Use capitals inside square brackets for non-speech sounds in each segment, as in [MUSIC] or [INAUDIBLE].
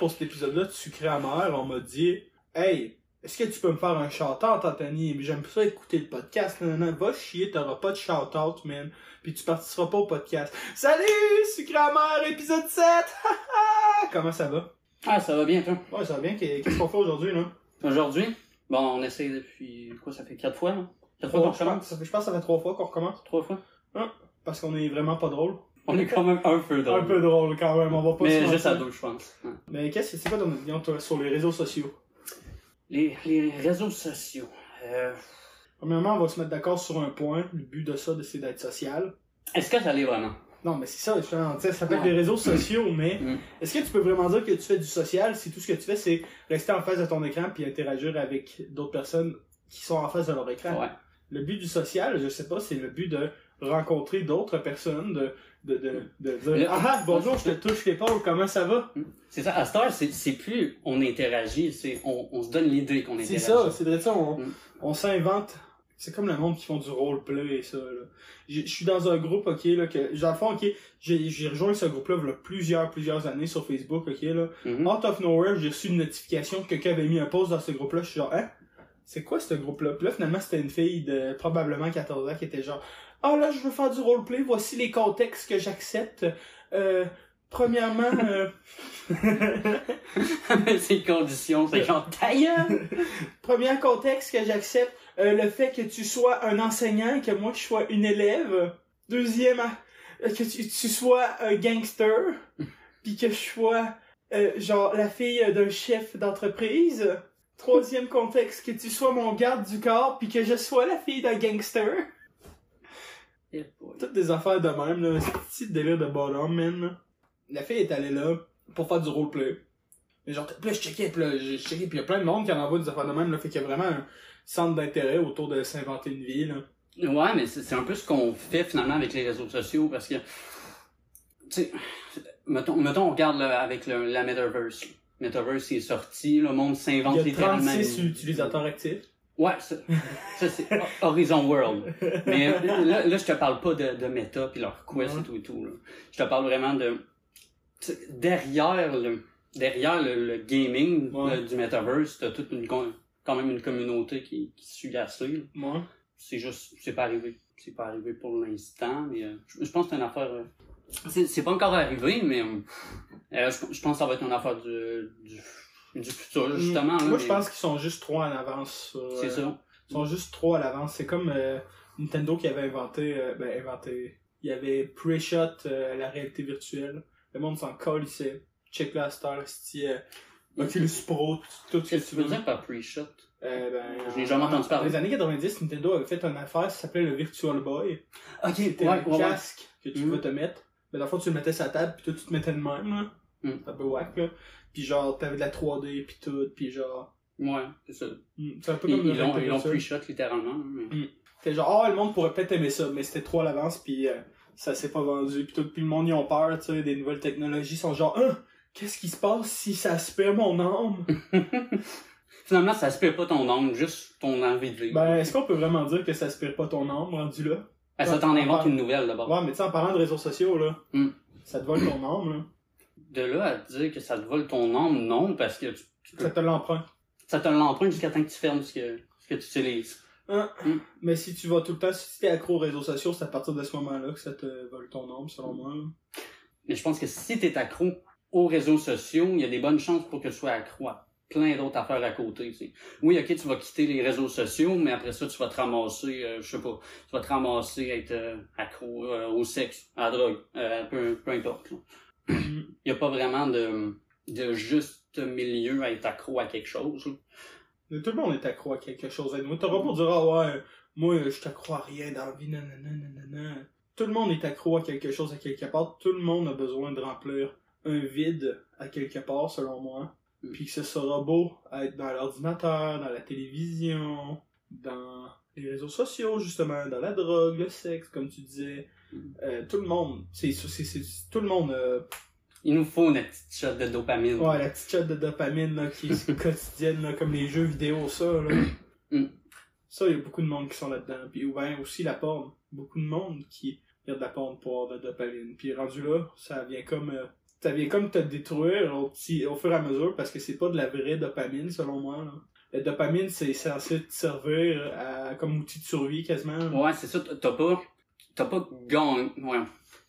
Pour cet épisode-là de Sucré amer, on m'a dit Hey, est-ce que tu peux me faire un shout-out, Anthony? Mais j'aime ça écouter le podcast. Non, non, va chier, t'auras pas de shout-out, man. Puis tu participeras pas au podcast. Salut, Sucré amer, épisode 7! [LAUGHS] Comment ça va? Ah, ça va bien, toi? Ouais, ça va bien. Qu'est-ce qu'on fait aujourd'hui, là? Aujourd'hui, bon, on essaie depuis, quoi, ça fait quatre fois, non? Quatre fois qu'on recommence? je pense que ça fait trois fois qu'on recommence. Trois fois? Parce qu'on est vraiment pas drôle. On est quand même un peu drôle. Un peu drôle quand même, on va pas Mais juste à deux, je pense. Ouais. Mais qu'est-ce que c'est quoi ton opinion toi, sur les réseaux sociaux? Les, les réseaux sociaux. Euh, Premièrement, on va se mettre d'accord sur un point. Le but de ça, c'est d'être social. Est-ce que ça l'est vraiment? Non, mais c'est ça, dire, ça s'appelle Ouais. des réseaux sociaux, mais Mm. est-ce que tu peux vraiment dire que tu fais du social si tout ce que tu fais, c'est rester en face de ton écran puis interagir avec d'autres personnes qui sont en face de leur écran? Ouais. Le but du social, je sais pas, c'est le but de rencontrer d'autres personnes, de, de, de, de dire Le- Ah ah, bonjour, je te touche l'épaule, comment ça va? C'est ça, à cette heure, c'est, plus on interagit, c'est on, on se donne l'idée qu'on interagit. C'est ça, c'est de ça, on, Mm. on s'invente. C'est comme le monde qui font du roleplay et ça, là. Je suis dans un groupe, ok, là, que, dans le fond, ok, j'ai j'ai rejoint ce groupe-là, il y a plusieurs, plusieurs années sur Facebook, ok, là. Mhm. Out of nowhere, j'ai reçu une notification que quelqu'un avait mis un post dans ce groupe-là, je suis genre, hein? C'est quoi ce groupe-là? Puis là, finalement, c'était une fille de probablement 14 ans qui était genre, ah là, je veux faire du roleplay, voici les contextes que j'accepte. Euh, premièrement, euh... [LAUGHS] c'est conditions, c'est genre! [LAUGHS] Premier contexte que j'accepte, euh, le fait que tu sois un enseignant et que moi je sois une élève. Deuxième, euh, que tu, tu sois un gangster, [LAUGHS] puis que je sois euh, genre la fille d'un chef d'entreprise. Troisième contexte, que tu sois mon garde du corps, puis que je sois la fille d'un gangster. Toutes des affaires de même, là. C'est un petit délire de bottom, man. là. La fille est allée là pour faire du roleplay. Mais genre, puis là, je checkais, puis là, je checkais, il y a plein de monde qui en envoie des affaires de même, là. Fait qu'il y a vraiment un centre d'intérêt autour de s'inventer une vie, là. Ouais, mais c'est un peu ce qu'on fait finalement avec les réseaux sociaux parce que, tu sais, mettons, mettons, on regarde là, avec le, la Metaverse. Metaverse est sorti, le monde s'invente Il y a littéralement. 36 une- utilisateurs actifs. Ouais, ça, ça c'est Horizon World. Mais euh, là, là, je te parle pas de, de Meta puis leur quest Ouais. et tout et tout. Là. Je te parle vraiment de derrière le derrière le, le gaming Ouais. du Metaverse, t'as toute une quand même une communauté qui, qui suit assez. Moi. C'est juste, c'est pas arrivé. C'est pas arrivé pour l'instant, mais euh, je, je pense que c'est une affaire. euh, c'est, pas encore arrivé, mais euh, euh, je, je pense que ça va être une affaire du, du, du futur, justement. là, Moi, je pense qu'ils sont juste trop en avance sur, C'est euh, ça. Ils sont juste trop à l'avance. C'est comme euh, Nintendo qui avait inventé, euh, ben inventé, il y avait pre-shot euh, la réalité virtuelle. Le monde s'en colissait. Check la star, euh, Oculus Pro, tout ce que tu veux dire par pre-shot? Euh, ben, Je l'ai jamais entendu parler. Dans les années 90, Nintendo avait fait une affaire qui s'appelait le Virtual Boy. Ok, C'était ouais, un ouais, ouais. casque que tu Mhm. pouvais te mettre. Mais dans le fond, tu le mettais sur la table, puis toi, tu te mettais de même, là. C'est un peu whack, là. Puis genre, t'avais de la 3D, puis tout, puis genre... Ouais, c'est ça. hmm, C'est un peu Ils comme le ils l'ont ils l'ont pre-shot littéralement. mais- C'était genre, oh, le monde pourrait peut-être aimer ça, mais c'était trop à l'avance, puis euh, ça s'est pas vendu, puis tout, puis le monde y ont peur, tu sais, des nouvelles technologies sont genre, hein, qu'est-ce qui se passe si ça aspire mon âme? [LAUGHS] Finalement, ça aspire pas ton âme, juste ton envie de vivre. ben, est-ce qu'on peut vraiment dire que ça aspire pas ton âme, rendu là? Ben, ça t'en invente une nouvelle d'abord. Ouais, mais tu sais, en parlant de réseaux sociaux, là, Hmm. ça te vole ton âme, là. De là à te dire que ça te vole ton âme, non, parce que tu, tu peux- Ça te l'emprunte. ça te l'emprunte jusqu'à temps que tu fermes ce que, ce que tu utilises. Hein? Hmm. Mais si tu vas tout le temps, si t'es accro aux réseaux sociaux, c'est à partir de ce moment-là que ça te vole ton âme, selon moi. Mais je pense que si t'es accro aux réseaux sociaux, il y a des bonnes chances pour que tu sois accro à plein d'autres affaires à côté. tu sais. Oui, ok, tu vas quitter les réseaux sociaux, mais après ça, tu vas te ramasser, euh, je sais pas, tu vas te ramasser être euh, accro euh, au sexe, à la drogue, euh, peu, peu importe. là. Hmm. Il y a pas vraiment de, de juste milieu à être accro à quelque chose. Mais tout le monde est accro à quelque chose. Moi, t'auras pas dire, ah ouais, moi, je suis accro à rien dans la vie, nanana, nanana. Tout le monde est accro à quelque chose à quelque part. Tout le monde a besoin de remplir un vide à quelque part, selon moi. Mm. Puis que ce sera beau à être dans l'ordinateur, dans la télévision, dans les réseaux sociaux, justement, dans la drogue, le sexe, comme tu disais. Euh, tout le monde, c'est, tout le monde, euh, Il nous faut notre petite shot de dopamine. ouais, la petite shot de dopamine, là, qui est [LAUGHS] quotidienne, là, comme les jeux vidéo, ça, là. Mm. Ça, il y a beaucoup de monde qui sont là-dedans. Puis ou bien aussi la porn. Beaucoup de monde qui regarde la porn pour avoir de la dopamine. Puis rendu là, ça vient comme euh, ça vient comme te détruire au, petit, au fur et à mesure parce que c'est pas de la vraie dopamine selon moi. Là. La dopamine, c'est censé te servir à, comme outil de survie quasiment. Ouais, c'est ça. T'as pas, t'as pas gagné. Ouais.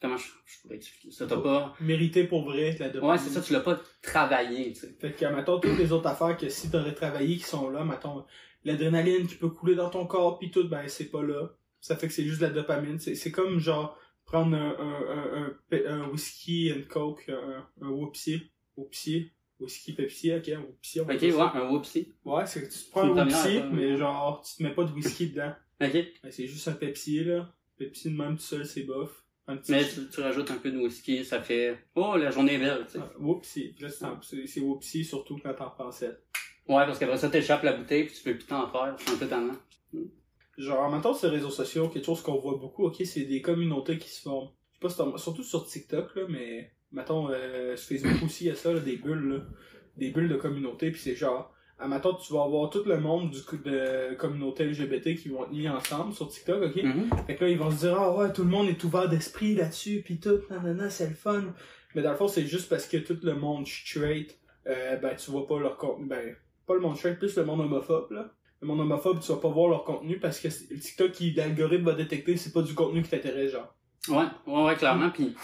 Comment je, je pourrais expliquer ça? T'as pas. Mérité pour vrai la dopamine. Ouais, c'est ça. Tu l'as pas travaillé, tu sais. Fait que, mettons, toutes les autres affaires que si t'aurais travaillé qui sont là, mettons, l'adrénaline qui peut couler dans ton corps pis tout, ben c'est pas là. Ça fait que c'est juste la dopamine. C'est, comme genre prendre un, un, un, un, un whisky, une coke, un, un whoopsie, whoopsie, whisky Pepsi, ok, un whoopsie. on Ok, ouais, ça. un whoopsie. Ouais, c'est que tu te prends un whoopsie, ça, mais genre, tu te mets pas de whisky dedans. Ok. Ben, c'est juste un Pepsi, là. Pepsi de même tout seul, c'est bof. Un petit Mais tu, tu rajoutes un peu de whisky, ça fait. Oh, la journée est belle, tu sais. Ah, Whoopsie. Puis là, c'est whoopsie surtout quand t'en pensais. Ouais, parce qu'après ça, t'échappes la bouteille puis tu peux plus t'en faire. C'est un peu tannant. Genre, même temps, sur les réseaux sociaux, quelque chose qu'on voit beaucoup, ok, c'est des communautés qui se forment. Je sais pas si surtout sur TikTok, là, mais, mettons, euh, sur Facebook aussi, il y a ça, là, des bulles, là. Des bulles de communauté, puis c'est genre, à mettons, tu vas avoir tout le monde du coup de communauté LGBT qui vont être mis ensemble sur TikTok, ok? Mhm. Fait que là, ils vont se dire, ah ouais, tout le monde est ouvert d'esprit là-dessus, pis tout, nanana, c'est le fun. Mais dans le fond, c'est juste parce que tout le monde straight, euh, ben, tu vois pas leur contenu, ben, pas le monde straight, plus le monde homophobe, là. Le monde homophobe, tu vas pas voir leur contenu parce que le TikTok, qui, l'algorithme va détecter, c'est pas du contenu qui t'intéresse, genre. Ouais, ouais, ouais, clairement. Puis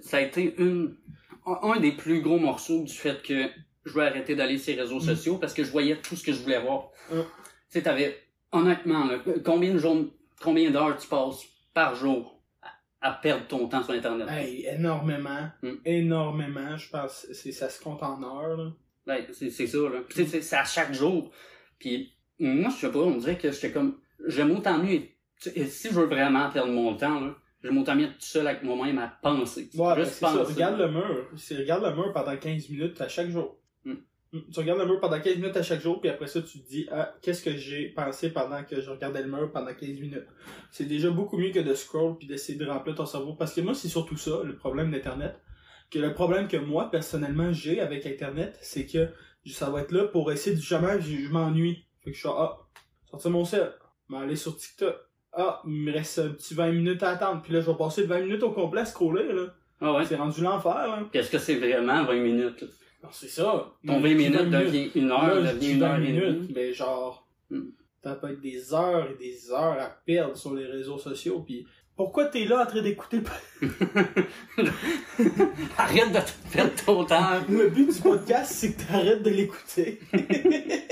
ça a été une, un un des plus gros morceaux du fait que je vais arrêter d'aller sur les réseaux Mm. sociaux parce que je voyais tout ce que je voulais voir. Mm. Tu sais, t'avais, honnêtement, là, combien de jours, combien d'heures tu passes par jour à, à perdre ton temps sur Internet? Hey, énormément, Mm. énormément, je pense, c'est, ça se compte en heures, là. Ouais, c'est ça, là. Puis, tu sais, c'est à chaque jour. Puis moi, je sais pas, on dirait que j'étais comme, j'aime autant mieux, sais, si je veux vraiment perdre mon temps, là, autant mieux être tout seul avec moi-même à penser. Ouais, ben, ça. Regarde le mur. Regarde le mur pendant 15 minutes à chaque jour. Mm. Tu regardes le mur pendant 15 minutes à chaque jour, puis après ça, tu te dis, ah, qu'est-ce que j'ai pensé pendant que je regardais le mur pendant 15 minutes? C'est déjà beaucoup mieux que de scroll puis d'essayer de remplir ton cerveau. Parce que moi, c'est surtout ça, le problème d'Internet. Que le problème que moi, personnellement, j'ai avec Internet, c'est que ça va être là pour essayer de jamais, je, je m'ennuie. Fait que je suis, ah, sortir mon sel, m'aller sur TikTok. Ah, il me reste un petit 20 minutes à attendre. Puis là, je vais passer de 20 minutes au complet à scroller, là. Ah ouais? C'est rendu l'enfer, là. Puis est-ce que c'est vraiment 20 minutes? là? Non, c'est ça. Ton 20 je dis minutes devient une heure, Là, devient une 20 heure et demie. mais genre, Hmm. ça peut être des heures et des heures à perdre sur les réseaux sociaux, puis pourquoi t'es là en train d'écouter le [LAUGHS] Arrête de te perdre ton temps. Le but du podcast, c'est que t'arrêtes de l'écouter. [LAUGHS]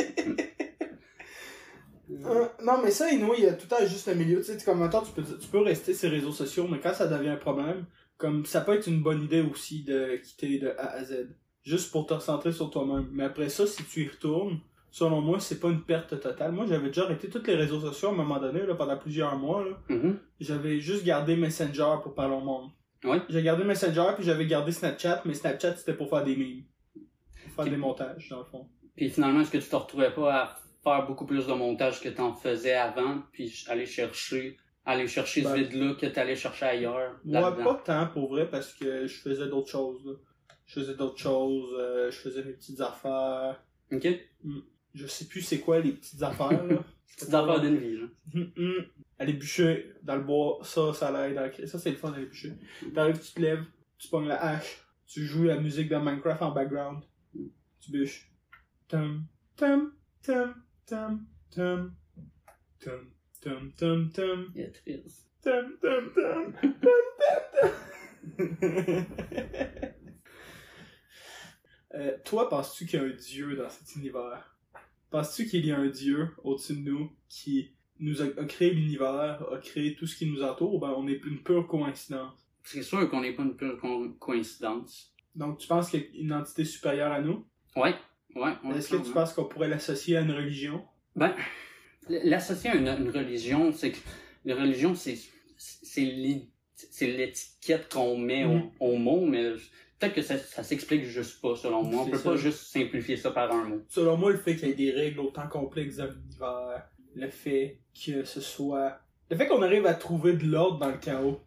Euh, non, mais ça, anyway, il y a tout temps juste un milieu. Tu sais, comme temps, tu peux, tu peux rester sur les réseaux sociaux, mais quand ça devient un problème, comme ça peut être une bonne idée aussi de quitter de A à Z. Juste pour te recentrer sur toi-même. Mais après ça, si tu y retournes, selon moi, c'est pas une perte totale. Moi, j'avais déjà arrêté tous les réseaux sociaux à un moment donné, là, pendant plusieurs mois. Mhm. J'avais juste gardé Messenger pour parler au monde. Ouais. J'ai gardé Messenger, puis j'avais gardé Snapchat, mais Snapchat, c'était pour faire des memes. Pour faire des montages, dans le fond. Puis finalement, est-ce que tu te retrouvais pas à faire beaucoup plus de montage que t'en faisais avant, puis aller chercher, aller chercher Ben, ce vide-là que t'allais chercher ailleurs? Moi, pas tant pour vrai, parce que je faisais d'autres choses. Là. Je faisais d'autres choses, euh, je faisais mes petites affaires. Ok? Je sais plus c'est quoi les petites affaires. là. [LAUGHS] Petites affaires d'une vie, là. Hum, hum. Aller bûcher dans le bois, ça, ça l'aide. Ça, c'est le fun d'aller bûcher. T'arrives, tu te lèves, tu pognes la hache, tu joues la musique de Minecraft en background, tu bûches. Tum, tum, tum, tum, tum, tum, tum, tum, tum. Il est triste. Tum, tum, tum, [LAUGHS] tum, tum, tum. [LAUGHS] Euh, toi, penses-tu qu'il y a un dieu dans cet univers? Penses-tu qu'il y a un dieu au-dessus de nous qui nous a, a créé l'univers, a créé tout ce qui nous entoure, ou ben on est une pure coïncidence? C'est sûr qu'on n'est pas une pure co- coïncidence. Donc, tu penses qu'il y a une entité supérieure à nous? Ouais, ouais. Est-ce que tu clairement. penses qu'on pourrait l'associer à une religion? Ben, l'associer à une, une religion, c'est que la religion, c'est c'est l'i- c'est l'étiquette qu'on met au- Mhm. au, mot, mais peut-être que ça, ça s'explique juste pas, selon moi. On peut ça. pas juste simplifier ça par un mot. Selon moi, le fait qu'il y ait des règles autant complexes dans l'univers, le fait que ce soit... Le fait qu'on arrive à trouver de l'ordre dans le chaos,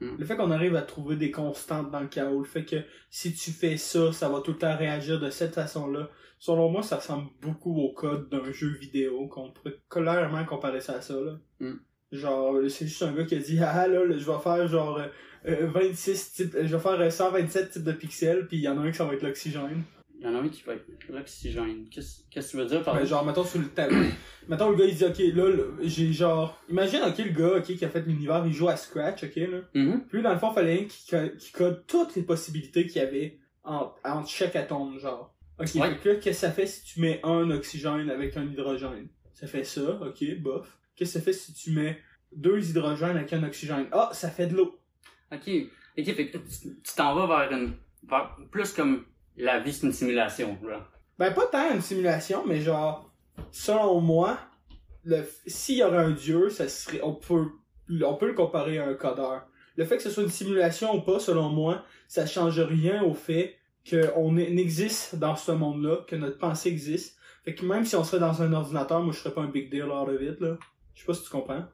Mm. le fait qu'on arrive à trouver des constantes dans le chaos, le fait que si tu fais ça, ça va tout le temps réagir de cette façon-là, selon moi, ça ressemble beaucoup au code d'un jeu vidéo, qu'on pourrait clairement comparer ça à ça, là. Mm. Genre, c'est juste un gars qui a dit, ah là, là, je vais faire genre euh, 26 types, je vais faire euh, 127 types de pixels, puis il y en a un qui ça va être l'oxygène. Il y en a un qui va être l'oxygène. Qu'est-ce qu'est-ce que tu veux dire par Ben, genre, mettons sur le tableau. [CLEARS THROAT] mettons le gars, il dit, ok, là, là, j'ai genre, imagine, ok, le gars, ok, qui a fait l'univers, il joue à Scratch, ok, là. Mhm. Puis dans le fond, fallait qu'il qu'il code toutes les possibilités qu'il y avait entre, entre chaque atome, genre. Ok, Ouais. que là, qu'est-ce que ça fait si tu mets un oxygène avec un hydrogène? Ça fait ça, ok, bof. Qu'est-ce que ça fait si tu mets deux hydrogènes avec un oxygène? Ah, ça fait de l'eau. Ok. Ok, fait que tu t'en vas vers une. vers plus comme la vie, c'est une simulation, genre. Ben, pas tant une simulation, mais genre, selon moi, le, s'il y aurait un dieu, ça serait, on peut, on peut le comparer à un codeur. Le fait que ce soit une simulation ou pas, selon moi, ça change rien au fait qu'on existe dans ce monde-là, que notre pensée existe. Fait que même si on serait dans un ordinateur, moi je serais pas un big deal out of it, là. Je sais pas si tu comprends.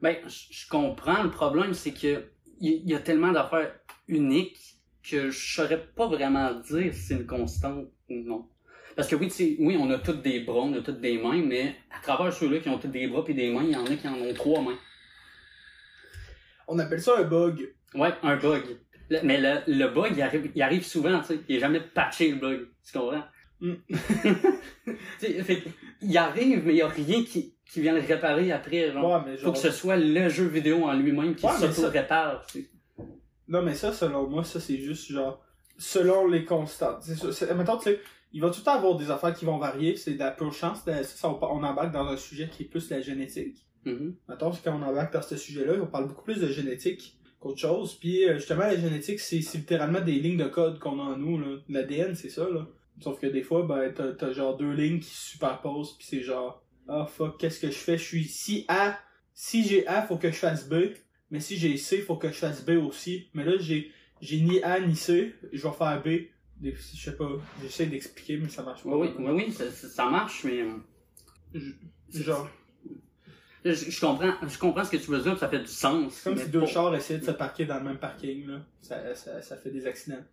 Ben, je comprends. Le problème, c'est que il y, a tellement d'affaires uniques que je saurais pas vraiment dire si c'est une constante ou non. Parce que oui, tu sais, oui, on a toutes des bras, on a toutes des mains, mais à travers ceux-là qui ont toutes des bras et des mains, il y en a qui en ont trois mains. On appelle ça un bug. Ouais, un bug. Le- mais le, le bug, il arrive, il arrive souvent, tu sais. Il est jamais patché, le bug. Tu comprends? Mm. [LAUGHS] Tu sais, fait il arrive, mais il y a rien qui, qui vient le réparer après, genre. Ouais, mais Faut que ce soit le jeu vidéo en lui-même qui Ouais, s'auto-répare. Non, mais ça, selon moi, ça, c'est juste genre, selon les constantes. C'est mettons, tu sais, il va tout le temps avoir des affaires qui vont varier, c'est de la pure chance. de- ça, ça, on, on embarque dans un sujet qui est plus la génétique. Mettons, c'est quand on embarque dans ce sujet-là, on parle beaucoup plus de génétique qu'autre chose. Puis, euh, justement, la génétique, c'est littéralement des lignes de code qu'on a en nous. L'ADN, c'est ça, là. Sauf que des fois, ben, t'as t'as genre deux lignes qui se superposent, puis c'est genre, ah, fuck, qu'est-ce que je fais? Je suis, si A, si j'ai A, faut que je fasse B. Mais si j'ai C, faut que je fasse B aussi. Mais là, j'ai, j'ai ni A ni C, je vais faire B. Je sais pas, j'essaie d'expliquer, mais ça marche pas. Oui, oui, oui, ça, marche, mais euh, Genre, je, je comprends, je comprends ce que tu veux dire, ça fait du sens. c'est comme si deux chars essayaient de se parquer dans le même parking, là. Ça, ça, ça fait des accidents.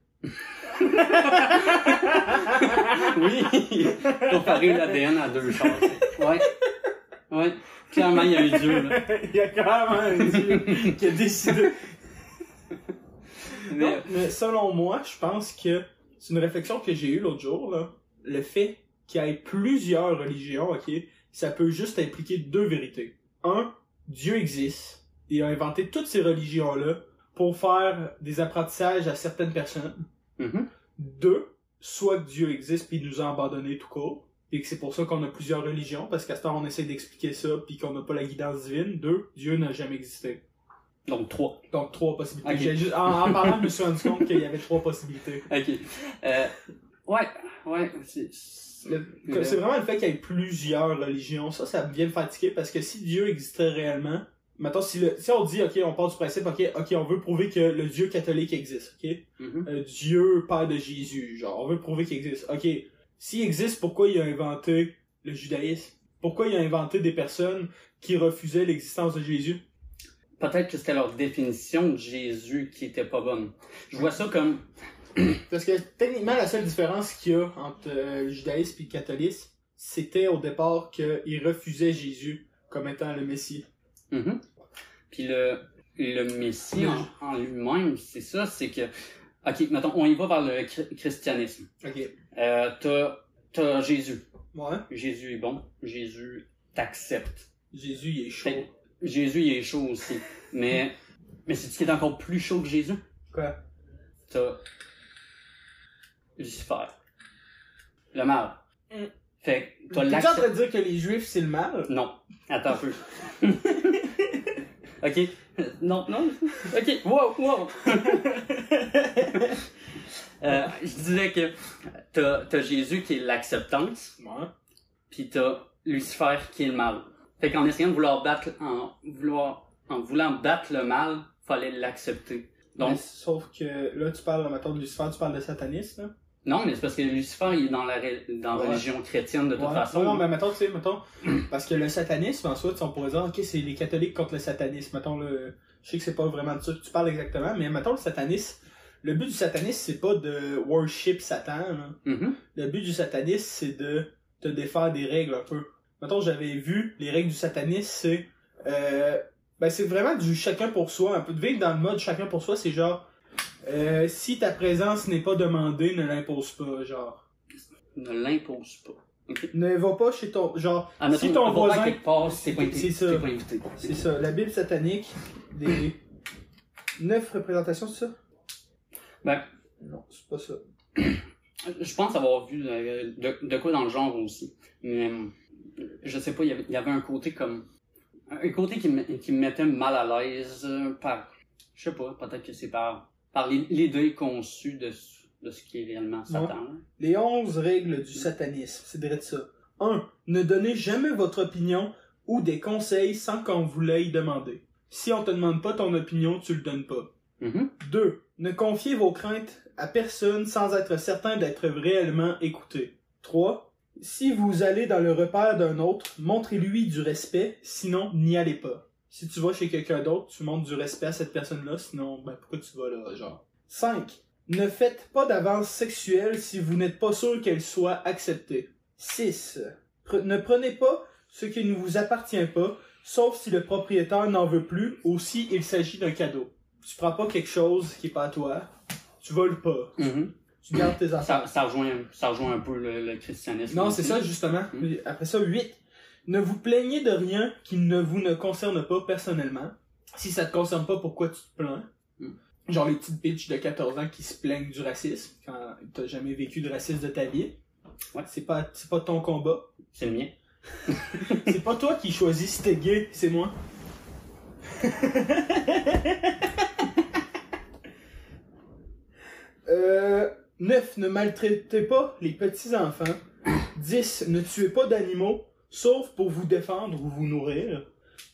Oui, comparer l'ADN à deux choses. Ouais, ouais. Clairement, il y a eu Dieu, là. Il y a même un dieu qui a décidé. Mais, Non, mais selon moi, je pense que c'est une réflexion que j'ai eue l'autre jour, là. Le fait qu'il y ait plusieurs religions, ok, ça peut juste impliquer deux vérités. Un, Dieu existe. Il a inventé toutes ces religions-là pour faire des apprentissages à certaines personnes. Mhm. Deux, soit Dieu existe puis il nous a abandonnés tout court, et que c'est pour ça qu'on a plusieurs religions, parce qu'à ce temps on essaie d'expliquer ça puis qu'on n'a pas la guidance divine. Deux, Dieu n'a jamais existé. Donc, trois. Donc trois possibilités. Juste- en, en parlant, je me suis rendu compte qu'il y avait trois possibilités. [LAUGHS] Ok. Euh, ouais, ouais. C'est vraiment le fait qu'il y ait plusieurs religions. Ça, ça vient me fatiguer parce que si Dieu existait réellement, maintenant si, le, si on dit, ok, on part du principe, ok, ok, on veut prouver que le Dieu catholique existe, ok, Mhm. Euh, Dieu père de Jésus, genre, on veut prouver qu'il existe, ok, s'il existe, pourquoi il a inventé le judaïsme? Pourquoi il a inventé des personnes qui refusaient l'existence de Jésus? Peut-être que c'était leur définition de Jésus qui était pas bonne. Je vois ça comme [CLEARS THROAT] Parce que techniquement, la seule différence qu'il y a entre euh, le judaïsme et le catholisme, c'était au départ qu'il refusait Jésus comme étant le Messie. Mhm. Puis le, le Messie en, en lui-même, c'est ça, c'est que... Ok, mettons, on y va vers le chri- christianisme. Ok. Euh, t'as, t'as Jésus. Ouais. Jésus est bon. Jésus t'accepte. Jésus, il est chaud. Fait- Jésus, il est chaud aussi. Mais, [LAUGHS] mais c'est ce qui est encore plus chaud que Jésus? Quoi? T'as Lucifer. Le mal. Mm. Fait que t'as T'es en l'acceptation. train de dire que les Juifs, c'est le mal? Non. Attends un peu. [LAUGHS] ok. [LAUGHS] Non, non. Ok. [LAUGHS] Wow, wow. [LAUGHS] Euh, je disais que t'as, t'as Jésus qui est l'acceptance, Ouais. puis t'as Lucifer qui est le mal. Fait qu'en essayant de vouloir battre, en vouloir, en voulant battre le mal, fallait l'accepter. Mais Donc, sauf que là, tu parles, mettons, de Lucifer, tu parles de satanisme, là. Non, mais c'est parce que Lucifer, il est dans la, dans Ouais. religion chrétienne de toute Ouais. façon. Non, mais mettons, tu sais, mettons, parce que le satanisme, en sais, on pourrait dire, ok, c'est les catholiques contre le satanisme. Mettons, le, je sais que c'est pas vraiment de ça que tu parles exactement, mais mettons, le satanisme, le but du satanisme, c'est pas de worship Satan. Mhm. Le but du satanisme, c'est de te défaire des règles un peu. Mettons, j'avais vu, les règles du satanisme, c'est, euh, Ben, c'est vraiment du chacun pour soi. Un peu de vivre dans le mode chacun pour soi, c'est genre, euh, si ta présence n'est pas demandée, ne l'impose pas, genre. Ne l'impose pas. Ne va pas chez ton, genre, Ah, si ton pas voisin, pas. C'est ça. t'es pas invité. c'est ça, la Bible satanique, des neuf représentations, c'est ça? Ben, Non, c'est pas ça. Je pense avoir vu de, de quoi dans le genre aussi. Mais euh, je sais pas, il y avait, il y avait un côté comme. Un côté qui me, qui me mettait mal à l'aise euh, par. Je sais pas, peut-être que c'est par, par l'i- l'idée conçue de, ce- de ce qui est réellement Satan. Les onze règles du satanisme, c'est vrai de ça. 1. Ne donnez jamais votre opinion ou des conseils sans qu'on vous l'ait demandé. Si on te demande pas ton opinion, tu le donnes pas. Mhm. 2. Ne confiez vos craintes à personne sans être certain d'être réellement écouté. 3. Si vous allez dans le repère d'un autre, montrez-lui du respect, sinon n'y allez pas. Si tu vas chez quelqu'un d'autre, tu montres du respect à cette personne-là, sinon, ben pourquoi tu vas là, genre. 5. Ne faites pas d'avance sexuelle si vous n'êtes pas sûr qu'elle soit acceptée. 6. ne prenez pas ce qui ne vous appartient pas, sauf si le propriétaire n'en veut plus ou si il s'agit d'un cadeau. Tu prends pas quelque chose qui est pas à toi, tu voles pas, Mhm. tu gardes tes affaires. Ça, ça, rejoint, ça rejoint un peu le, le christianisme. Non, c'est ça justement. Mm. Après ça, 8. Ne vous plaignez de rien qui ne vous ne concerne pas personnellement. Si ça te concerne pas, pourquoi tu te plains? Mm. Genre les petites bitches de 14 ans qui se plaignent du racisme quand t'as jamais vécu de racisme de ta vie. Ouais. C'est pas, c'est pas ton combat. C'est le mien. [LAUGHS] C'est pas toi qui choisis si t'es gay, c'est moi. [LAUGHS] euh, 9. Ne maltraitez pas les petits-enfants. 10. Ne tuez pas d'animaux, sauf pour vous défendre ou vous nourrir.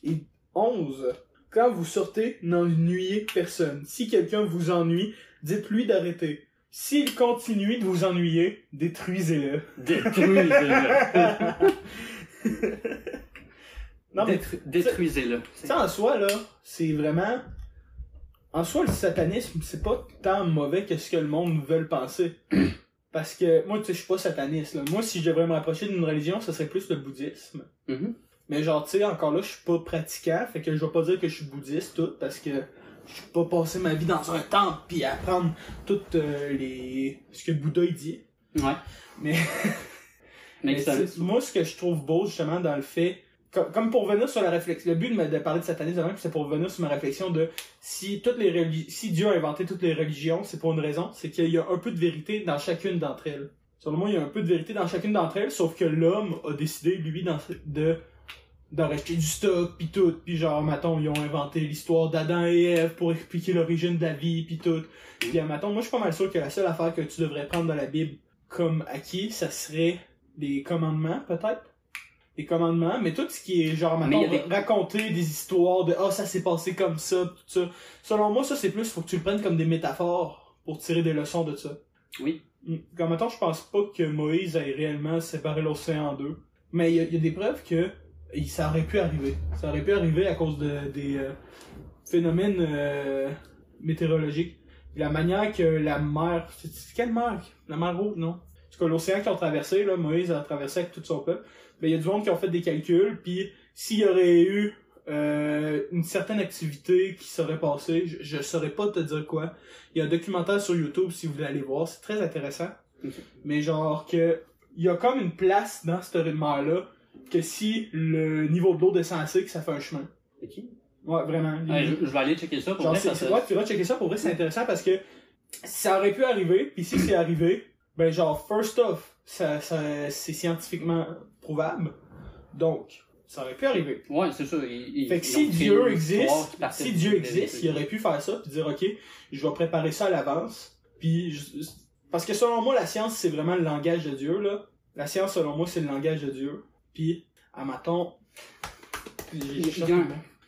Et 11. Quand vous sortez, n'ennuyez personne. Si quelqu'un vous ennuie, dites-lui d'arrêter. S'il continue de vous ennuyer, détruisez-le. Détruisez-le. [LAUGHS] Non, mais Détru- Détruisez-le. Sais, en soi, là, c'est vraiment. En soi, le satanisme, c'est pas tant mauvais que ce que le monde veut penser. Parce que, moi, tu sais, je suis pas sataniste, là. Moi, si je devrais me rapprocher d'une religion, ce serait plus le bouddhisme. Mhm. Mais genre, tu sais, encore là, je suis pas pratiquant, fait que je vais pas dire que je suis bouddhiste, tout, parce que je suis pas passé ma vie dans un temple pis apprendre toutes euh, les. ce que Bouddha il dit. Ouais. Mais. [LAUGHS] Mais Mais moi, ce que je trouve beau, justement, dans le fait, comme, pour revenir sur la réflexion, le but de, de parler de satanisme, c'est pour revenir sur ma réflexion de si toutes les si Dieu a inventé toutes les religions, c'est pour une raison, c'est qu'il y a un peu de vérité dans chacune d'entre elles. Selon moi, il y a un peu de vérité dans chacune d'entre elles, sauf que l'homme a décidé, lui, de d'en racheter du stock, pis tout, pis genre, mettons, ils ont inventé l'histoire d'Adam et Ève pour expliquer l'origine de la vie, pis tout. Pis, mettons, moi, je suis pas mal sûr que la seule affaire que tu devrais prendre dans la Bible comme acquis, ça serait les commandements, peut-être. Les commandements, mais tout ce qui est genre, des- raconter des histoires de « Ah, ça s'est passé comme ça », tout ça. Selon moi, ça, c'est plus, faut que tu le prennes comme des métaphores pour tirer des leçons de ça. Oui. Mm. Comme mettons, je pense pas que Moïse ait réellement séparé l'océan en deux. Mais il y, a- il y a des preuves que ça aurait pu arriver. Ça aurait pu arriver à cause de, des euh, phénomènes euh, météorologiques. La manière que la mer... C'est quelle mer? La mer rouge, non? En tout cas, l'océan qu'ils ont traversé, là, Moïse a traversé avec tout son peuple. Ben, il y a du monde qui ont fait des calculs, puis s'il y aurait eu euh, une certaine activité qui serait passée, je, je saurais pas te dire quoi. Il y a un documentaire sur YouTube si vous voulez aller voir, c'est très intéressant. Mais genre que il y a comme une place dans cette mer-là que si le niveau de l'eau descend assez, que ça fait un chemin. Ok. Ouais, vraiment. Ouais, je, je vais aller checker ça pour Genre, vrai, ça- ouais, tu vas checker ça pour vrai, c'est intéressant parce que ça aurait pu arriver, puis si c'est arrivé, ben genre, first off, ça, ça, c'est scientifiquement prouvable. Donc, ça aurait pu arriver. Ouais, c'est ça. Ils, Fait que si Dieu existe, si Dieu existe, il aurait pu faire ça, puis dire, ok, je vais préparer ça à l'avance, puis je- parce que selon moi, la science, c'est vraiment le langage de Dieu, là. La science, selon moi, c'est le langage de Dieu. Puis, à maton, je, Il- je cherche mes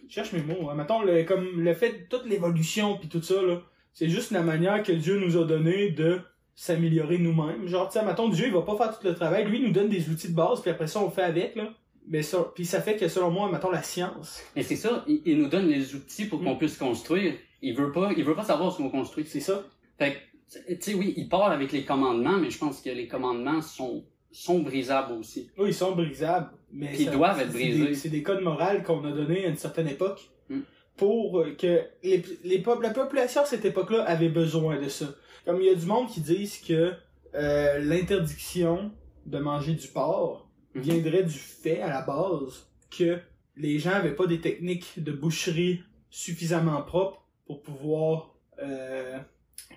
cherche mes mots. À maton, le, comme le fait de toute l'évolution, puis tout ça, là, c'est juste la manière que Dieu nous a donné de s'améliorer nous-mêmes. Genre, tu sais, mettons, Dieu, il va pas faire tout le travail. Lui, il nous donne des outils de base, puis après ça, on fait avec, là. Mais ça, puis ça fait que, selon moi, mettons, la science, Mais c'est ça, il, il nous donne les outils pour qu'on Mm. puisse construire. Il veut pas, il veut pas savoir ce qu'on construit. c'est ça. Fait que, tu sais, oui, il part avec les commandements, mais je pense que les commandements sont, sont brisables aussi. Oui, ils sont brisables, mais ils doivent être brisés. C'est des codes moraux qu'on a donnés à une certaine époque. Mm. pour que les, les la population à cette époque-là avait besoin de ça. Comme il y a du monde qui disent que euh, l'interdiction de manger du porc Mhm. viendrait du fait à la base que les gens avaient pas des techniques de boucherie suffisamment propres pour pouvoir euh,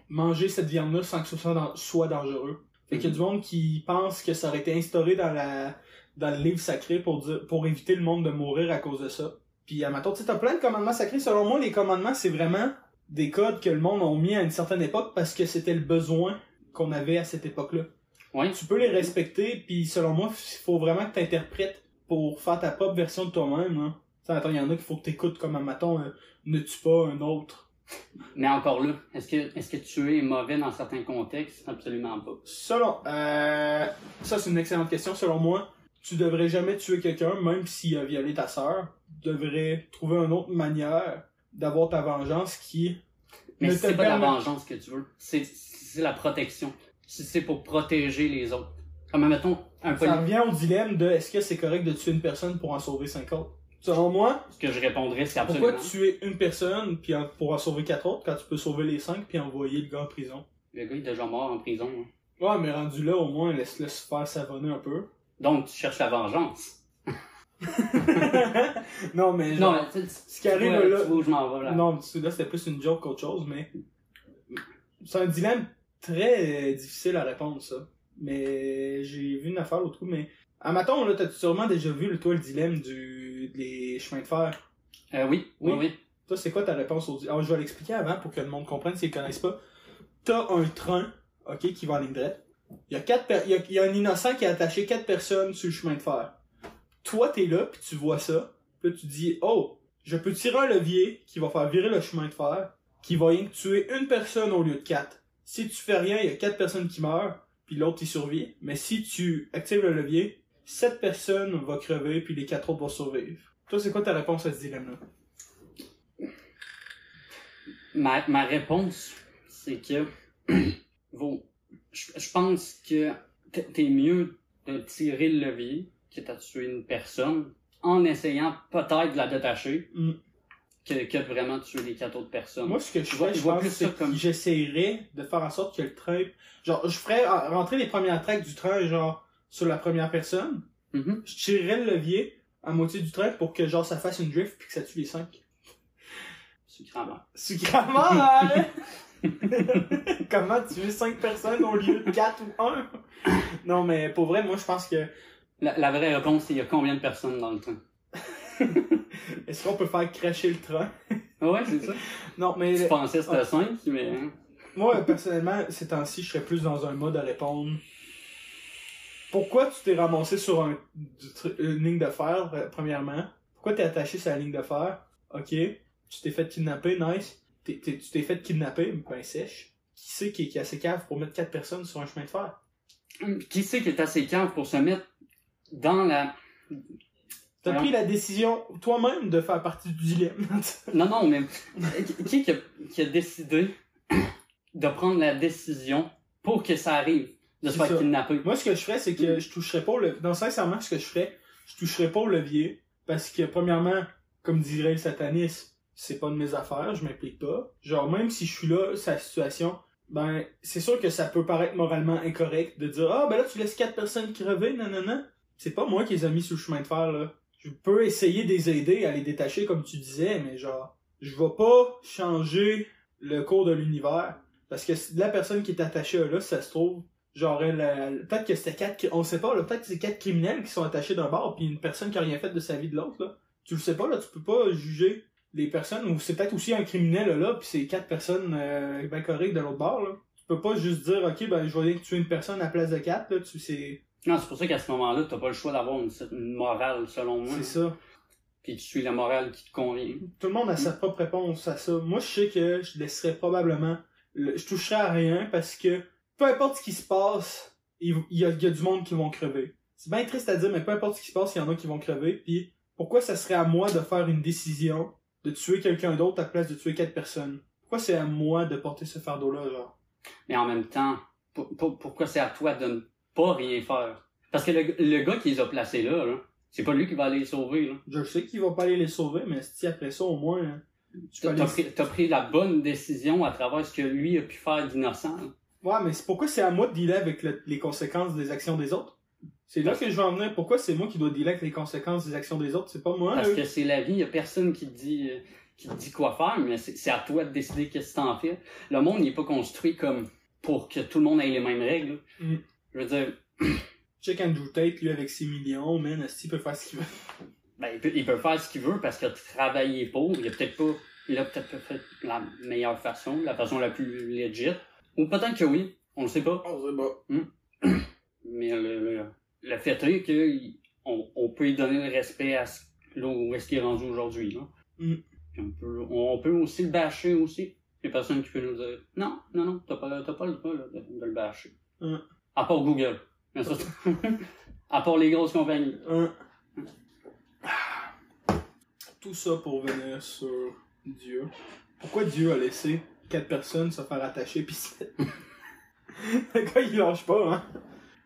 manger cette viande-là sans que ce soit, soit dangereux. Fait qu'il y a du monde qui pense que ça aurait été instauré dans la dans le livre sacré pour dire pour éviter le monde de mourir à cause de ça. Puis à tu sais, t'as plein de commandements sacrés. Selon moi, les commandements, c'est vraiment des codes que le monde a mis à une certaine époque parce que c'était le besoin qu'on avait à cette époque-là. Oui. Tu peux les respecter, puis selon moi, il faut vraiment que tu interprètes pour faire ta propre version de toi-même. Hein. Tu attends, il y en a qu'il faut que t'écoutes comme un maton, euh, ne tue pas un autre. Mais encore là, est-ce que, est-ce que tuer est mauvais dans certains contextes? Absolument pas. Selon, euh, ça c'est une excellente question. Selon moi, tu devrais jamais tuer quelqu'un, même s'il a violé ta sœur. Tu devrais trouver une autre manière d'avoir ta vengeance qui Mais si c'est pas la vengeance que tu veux. C'est, c'est la protection. Si c'est pour protéger les autres. Comme, mettons, un Ça revient au dilemme de est-ce que c'est correct de tuer une personne pour en sauver cinq autres? Selon moi, ce que je répondrais, c'est absolument. pourquoi tuer une personne puis en- pour en sauver quatre autres quand tu peux sauver les cinq puis envoyer le gars en prison? Le gars est déjà mort en prison. hein. Ouais, mais rendu là, au moins, laisse-le se faire savonner un peu. Donc, tu cherches la vengeance. [LAUGHS] non, mais Non, genre, mais tu, ce qui arrive là, tu vois où je m'en vais, là. Non, là, c'était plus une joke qu'autre chose, mais c'est un dilemme très difficile à répondre, ça. Mais j'ai vu une affaire l'autre coup, mais... À matin, là, t'as sûrement déjà vu, le toi, le dilemme du... des chemins de fer? Euh, oui, oui, Oui. Toi, c'est quoi ta réponse au dilemme? Alors, je vais l'expliquer avant pour que le monde comprenne s'ils connaissent pas. T'as un train, ok, qui va en ligne droite. Il y a quatre per- il y a, il y a un innocent qui a attaché quatre personnes sur le chemin de fer. Toi, t'es là, puis tu vois ça. Puis tu dis, oh, je peux tirer un levier qui va faire virer le chemin de fer, qui va rien tuer une personne au lieu de quatre. Si tu fais rien, il y a quatre personnes qui meurent, puis l'autre, il survit. Mais si tu actives le levier, sept personnes vont crever, puis les quatre autres vont survivre. Toi, c'est quoi ta réponse à ce dilemme-là? Ma, ma réponse, c'est que [CLEARS THROAT] vos- je, je pense que t'es mieux de tirer le levier que de tuer une personne en essayant peut-être de la détacher Mm. que, que de vraiment tuer les quatre autres personnes. Moi, ce que je Je vois- je vois plus ça c'est comme- que j'essayerais de faire en sorte que le train... Genre, je ferais rentrer les premières tracks du train, genre, sur la première personne. Mhm. Je tirerais le levier à moitié du train pour que, genre, ça fasse une drift puis que ça tue les cinq. Sucrement. Sucrement, [LAUGHS] hein? [LAUGHS] Comment tuer cinq personnes au lieu de quatre ou un? Non, mais pour vrai, moi, je pense que... La, la vraie réponse, c'est il y a combien de personnes dans le train? [LAUGHS] Est-ce qu'on peut faire cracher le train? Ah ouais, c'est ça. [LAUGHS] Non, mais... Tu pensais que c'était 5, mais... hein. Moi, personnellement, ces temps-ci, je serais plus dans un mode à répondre. Pourquoi tu t'es ramassé sur un, une ligne de fer, euh, premièrement? Pourquoi t'es attaché sur la ligne de fer? Ok. Tu t'es fait kidnapper, nice. Tu t'es fait kidnapper, ben sèche. Qui c'est qui, a assez cave pour mettre quatre personnes sur un chemin de fer? Qui c'est qui est assez cave pour se mettre dans la... T'as pris la décision toi-même de faire partie du dilemme. [LAUGHS] Non, non, mais qui qui a, qui a décidé de prendre la décision pour que ça arrive, de se faire kidnapper? Moi, ce que je ferais, c'est que je toucherais pas au levier. Non, sincèrement, ce que je ferais, je toucherais pas au levier. Parce que, premièrement, comme dirait le satanisme, c'est pas de mes affaires, je m'implique pas. Genre, même si je suis là, sa situation, ben, c'est sûr que ça peut paraître moralement incorrect de dire, ah, ben là, tu laisses quatre personnes crever, non, non, non. C'est pas moi qui les ai mis sur le chemin de fer, là. Je peux essayer de les aider à les détacher, comme tu disais, mais genre, je vais pas changer le cours de l'univers. Parce que la personne qui est attachée là, ça se trouve, genre, elle, peut-être que c'était quatre, on sait pas, là, peut-être c'est quatre criminels qui sont attachés d'un bord, puis une personne qui a rien fait de sa vie de l'autre, là. Tu le sais pas, là, tu peux pas juger les personnes, ou c'est peut-être aussi un criminel, là, puis c'est quatre personnes, euh, ben de l'autre bord, là. Tu peux pas juste dire, ok, ben, je vais tuer une personne à la place de quatre, là, tu c'est, Non, c'est pour ça qu'à ce moment-là, t'as pas le choix d'avoir une, une morale, selon moi. c'est ça. Puis tu suis la morale qui te convient. Tout le monde a sa propre réponse à ça. Moi, je sais que je laisserais probablement, le- je toucherais à rien parce que peu importe ce qui se passe, il y a, il y a du monde qui vont crever. C'est bien triste à dire, mais peu importe ce qui se passe, il y en a qui vont crever. Puis pourquoi ça serait à moi de faire une décision de tuer quelqu'un d'autre à la place de tuer quatre personnes? Pourquoi c'est à moi de porter ce fardeau-là, genre? Mais en même temps, pour- pour- pourquoi c'est à toi de pas rien faire? Parce que le, le gars qui les a placés là, là C'est pas lui qui va aller les sauver, là. Je sais qu'il va pas aller les sauver, mais si après ça, au moins, hein, tu aller... t'as pris, pris la bonne décision à travers ce que lui a pu faire d'innocent. Ouais, mais c'est pourquoi c'est à moi de dealer avec le- les conséquences des actions des autres? C'est là que je vais en venir. Pourquoi c'est moi qui dois dealer avec les conséquences des actions des autres? C'est pas moi, Parce que c'est la vie, il y a personne qui te dit, euh, qui te dit quoi faire, mais c'est c'est à toi de décider qu'est-ce que t'en fais. Le monde n'est pas construit comme pour que tout le monde ait les mêmes règles. Mm. Je veux dire, Check Andrew Tate, lui, avec ses millions, man, esti, il peut faire ce qu'il veut? ben, il, peut, il peut faire ce qu'il veut parce qu'il a travaillé pour. Il a peut-être pas, il a peut-être pas fait la meilleure façon, la façon la plus legit. Ou peut-être que oui, on le sait pas. On sait pas. [CLEARS THROAT] Mais le, le, le fait est qu'on on peut lui donner le respect à ce, là où est-ce qu'il est rendu aujourd'hui. Là. Mm. Puis on, peut, on, peut aussi le bâcher aussi. Il y a personne qui peut nous dire non, non, non, t'as pas, t'as pas le droit là, de, de le bâcher. Mm. À part Google. À part [LAUGHS] les grosses compagnies. Tout ça pour venir sur Dieu. Pourquoi Dieu a laissé quatre personnes se faire attacher pis c'est... [LAUGHS] Le gars, il lâche pas, hein.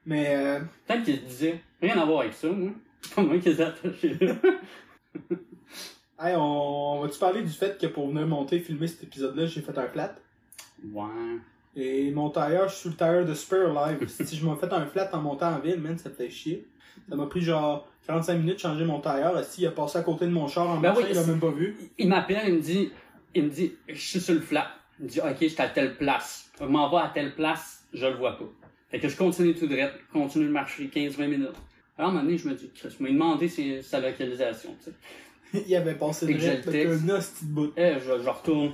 Mais, euh, Peut-être qu'il se disait rien à voir avec ça, moi. C'est pas moi qui les ai attachés là. [LAUGHS] hey, on, on va-tu parler du fait que pour venir monter, filmer cet épisode-là, j'ai fait un flat? Ouais. Et mon tailleur, je suis sur le tailleur de Spare Live. [LAUGHS] si je m'en fait un flat en montant en ville, man, ça fait chier. Ça m'a pris genre 45 minutes de changer mon tailleur. Si il a passé à côté de mon char en Ben marchant, oui, il l'a même pas vu. Il m'appelle, il me dit, il me dit, je suis sur le flat. Il me dit, ok, je suis à telle place. Je m'en vais à telle place, je le vois pas. Fait que je continue tout droit, continue de marcher 15-20 minutes. Alors, à un moment donné, je me dis, Chris, m'ai demandé sa localisation, tu sais. [LAUGHS] il avait passé direct le texte. un hostie de bout. Eh, je, je retourne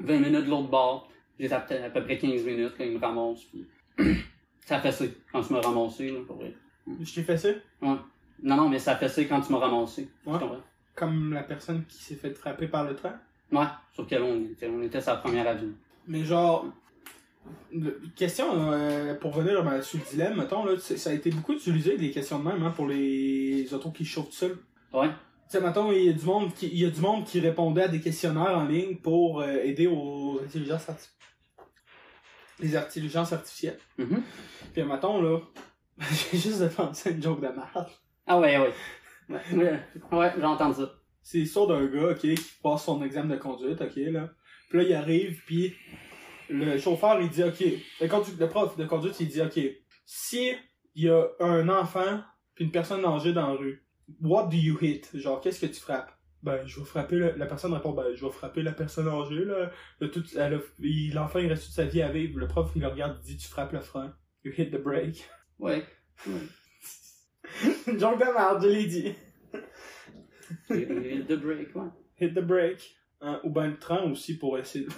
20 minutes de l'autre bord. J'étais à, à peu près 15 minutes, là, il me ramasse, puis [CLEARS THROAT] ça a fessé quand tu m'as ramassé, là, pour vrai. Je t'ai fait ça? Ouais. Non, non, mais ça a fessé quand tu m'as ramassé. Ouais. Comme la personne qui s'est fait frapper par le train? Ouais, sur quel on était. On était sa première avenue. Mais genre, le- question euh, pour venir ben, sur le dilemme, mettons, là, ça a été beaucoup utilisé des questions de même hein, pour les autos qui chauffent tout seuls. Ouais. Tu sais, mettons, il y, a du monde qui, il y a du monde qui répondait à des questionnaires en ligne pour euh, aider aux intelligences arti- les intelligences artificielles. Mhm. Puis, mettons, là, [LAUGHS] j'ai juste de penser à une joke de merde. Ah ouais, ouais. Ouais, ouais, j'entends ça. C'est l'histoire d'un gars, ok, qui passe son examen de conduite, ok, là. Puis là, il arrive, puis le chauffeur, il dit, ok, le, le prof de conduite, il dit, ok, si il y a un enfant, puis une personne âgée dans la rue, what do you hit? Genre, qu'est-ce que tu frappes? Ben, je vais frapper, le- la personne répond, ben, je vais frapper la personne âgée, là. Le tout, elle a- il- l'enfant, il reste toute sa vie à vivre. Le prof, il le regarde, il dit, tu frappes le frein. You hit the brake. Ouais. Joke de merde, je l'ai dit. The break, ouais. [LAUGHS] Hit the brake. Hein, ou ben le train aussi pour essayer de...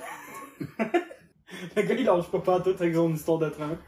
[LAUGHS] le gars il lâche pas partout avec son histoire de train.